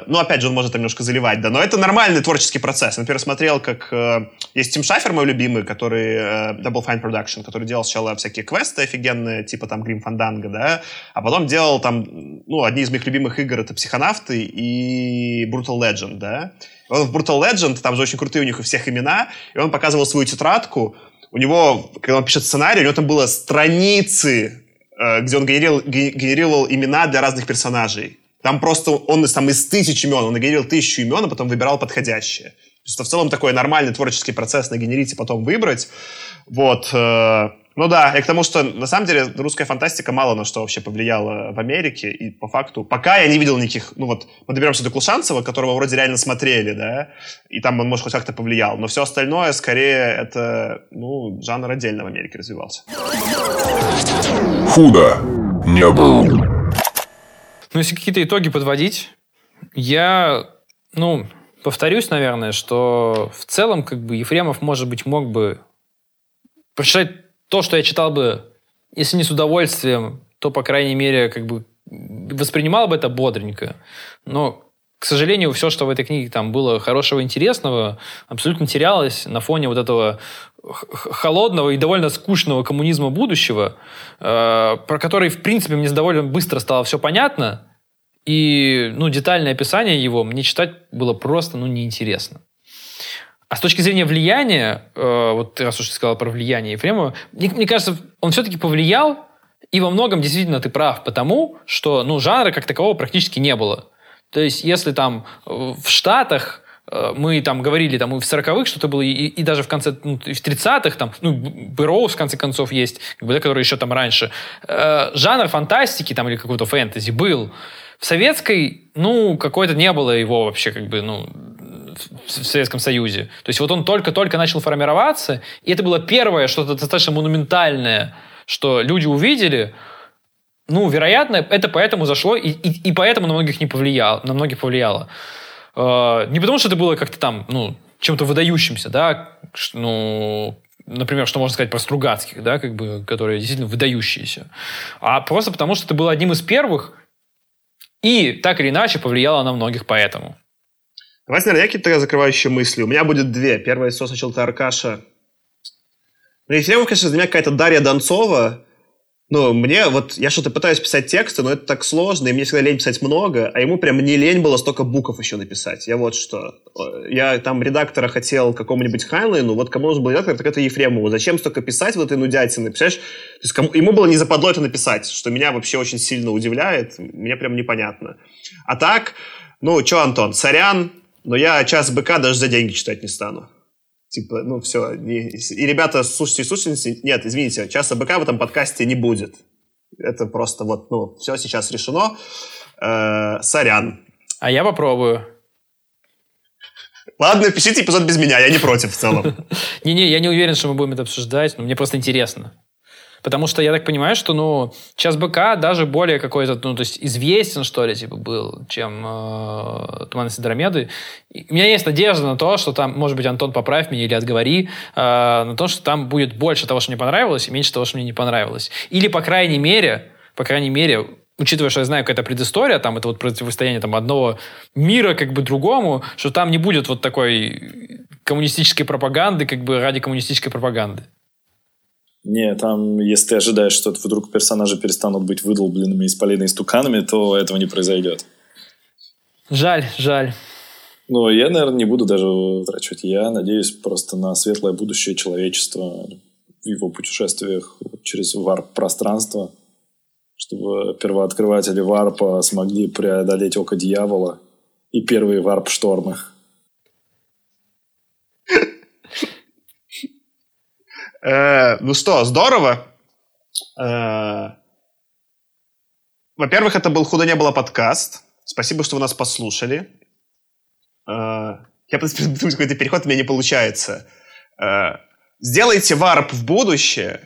ну, опять же, он может там немножко заливать, да, но это нормальный творческий процесс. Например, смотрел, как э, есть Тим Шафер, мой любимый, который э, Double Fine Production, который делал сначала всякие квесты офигенные, типа там Grim Fandango, да, а потом делал там, ну, одни из моих любимых игр это Психонавты и Brutal Legend, да. Он в Brutal Legend, там же очень крутые у них у всех имена, и он показывал свою тетрадку, у него, когда он пишет сценарий, у него там было страницы где он генерировал, генерировал имена для разных персонажей. Там просто он там, из тысяч имен, он генерировал тысячу имен, а потом выбирал подходящее. То есть это в целом такой нормальный творческий процесс нагенерить и потом выбрать. Вот. Ну да, и к тому, что на самом деле русская фантастика мало на что вообще повлияла в Америке, и по факту, пока я не видел никаких, ну вот, мы доберемся до Клушанцева, которого вроде реально смотрели, да, и там он, может, хоть как-то повлиял, но все остальное, скорее, это, ну, жанр отдельно в Америке развивался. Худо не был. Ну, если какие-то итоги подводить, я, ну, повторюсь, наверное, что в целом, как бы, Ефремов, может быть, мог бы прочитать то, что я читал бы, если не с удовольствием, то, по крайней мере, как бы воспринимал бы это бодренько. Но, к сожалению, все, что в этой книге там было хорошего, интересного, абсолютно терялось на фоне вот этого холодного и довольно скучного коммунизма будущего, э, про который, в принципе, мне довольно быстро стало все понятно, и ну, детальное описание его мне читать было просто ну, неинтересно. А с точки зрения влияния, э, вот раз уж ты сказал про влияние Ефремова, мне, мне кажется, он все-таки повлиял, и во многом действительно ты прав, потому что ну, жанра как такового практически не было. То есть, если там э, в Штатах э, мы там говорили, там и в 40-х что-то было, и, и даже в конце, ну, в 30-х, там, ну, Бэрроуз, в конце концов, есть, как бы, да, который еще там раньше. Э, жанр фантастики там или какого-то фэнтези был. В советской, ну, какой-то не было его вообще, как бы, ну, в Советском Союзе. То есть вот он только-только начал формироваться, и это было первое что-то достаточно монументальное, что люди увидели. Ну, вероятно, это поэтому зашло, и, и, и поэтому на многих не повлияло, на многих повлияло. Э, не потому, что это было как-то там, ну, чем-то выдающимся, да, ну, например, что можно сказать про Стругацких, да, как бы, которые действительно выдающиеся, а просто потому, что это было одним из первых, и так или иначе повлияло на многих поэтому. Давайте, наверное, я какие-то закрывающие мысли. У меня будет две. Первая из сначала это Аркаша. Ну, Ефремов, конечно, для меня какая-то Дарья Донцова, ну, мне вот, я что-то пытаюсь писать тексты, но это так сложно, и мне всегда лень писать много, а ему прям не лень было столько букв еще написать. Я вот что. Я там редактора хотел какому-нибудь Хайнлайну, вот кому нужен был редактор, так это Ефремову. Зачем столько писать вот этой нудятины? Представляешь? То есть кому, ему было не западло это написать, что меня вообще очень сильно удивляет. Мне прям непонятно. А так, ну, что, Антон, сорян, но я час БК даже за деньги читать не стану. Типа, ну все. И, и ребята, слушайте, слушайте, нет, извините, часа БК в этом подкасте не будет. Это просто вот, ну, все сейчас решено. Э, сорян. А я попробую. Ладно, пишите эпизод без меня, я не против в целом. Не-не, я не уверен, что мы будем это обсуждать, но мне просто интересно. Потому что я так понимаю, что, ну, сейчас БК даже более какой-то, ну, то есть известен, что ли, типа, был, чем э, Туман Сидромеды. У меня есть надежда на то, что там, может быть, Антон, поправь меня или отговори, э, на то, что там будет больше того, что мне понравилось, и меньше того, что мне не понравилось. Или, по крайней мере, по крайней мере, учитывая, что я знаю какая-то предыстория, там это вот противостояние там одного мира как бы другому, что там не будет вот такой коммунистической пропаганды как бы ради коммунистической пропаганды. Не, там, если ты ожидаешь, что вдруг персонажи перестанут быть выдолбленными исполинами стуканами, то этого не произойдет. Жаль, жаль. Ну, я, наверное, не буду даже утрачивать. Я надеюсь просто на светлое будущее человечества в его путешествиях через варп-пространство, чтобы первооткрыватели варпа смогли преодолеть око дьявола и первые варп-штормы. Э, ну что, здорово. Э, во-первых, это был «Худо не было» подкаст. Спасибо, что вы нас послушали. Э, я пытаюсь придумать какой-то переход, у меня не получается. Э, сделайте варп в будущее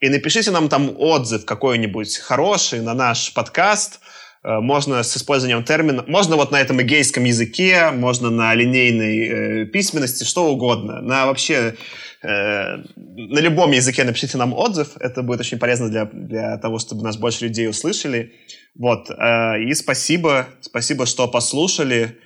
и напишите нам там отзыв какой-нибудь хороший на наш подкаст. Э, можно с использованием термина, можно вот на этом эгейском языке, можно на линейной э, письменности, что угодно. На вообще Э, на любом языке напишите нам отзыв, это будет очень полезно для, для того, чтобы нас больше людей услышали. Вот, э, и спасибо, спасибо, что послушали.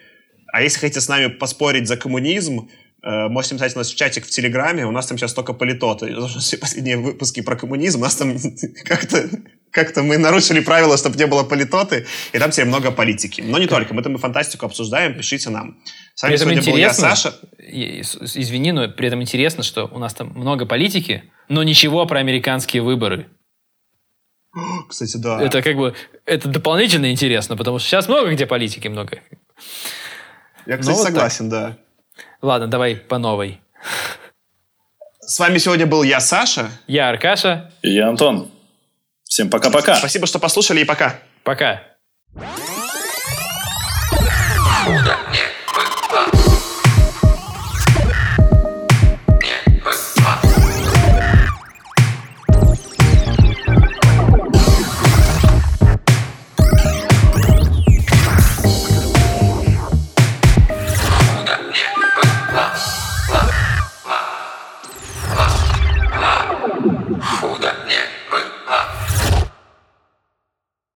А если хотите с нами поспорить за коммунизм, можете написать у нас в чатик в Телеграме, у нас там сейчас только политоты. Все последние выпуски про коммунизм, у нас там как-то как-то мы нарушили правила, чтобы не было политоты, и там теперь много политики. Но не только, мы там и фантастику обсуждаем, пишите нам. С вами сегодня был я, Саша. Извини, но при этом интересно, что у нас там много политики, но ничего про американские выборы. Кстати, да. Это как бы, это дополнительно интересно, потому что сейчас много где политики, много. Я, кстати, ну, вот согласен, так. да. Ладно, давай по новой. С вами сегодня был я, Саша. Я, Аркаша. И я, Антон. Всем пока-пока. Спасибо, что послушали, и пока. Пока. Куда?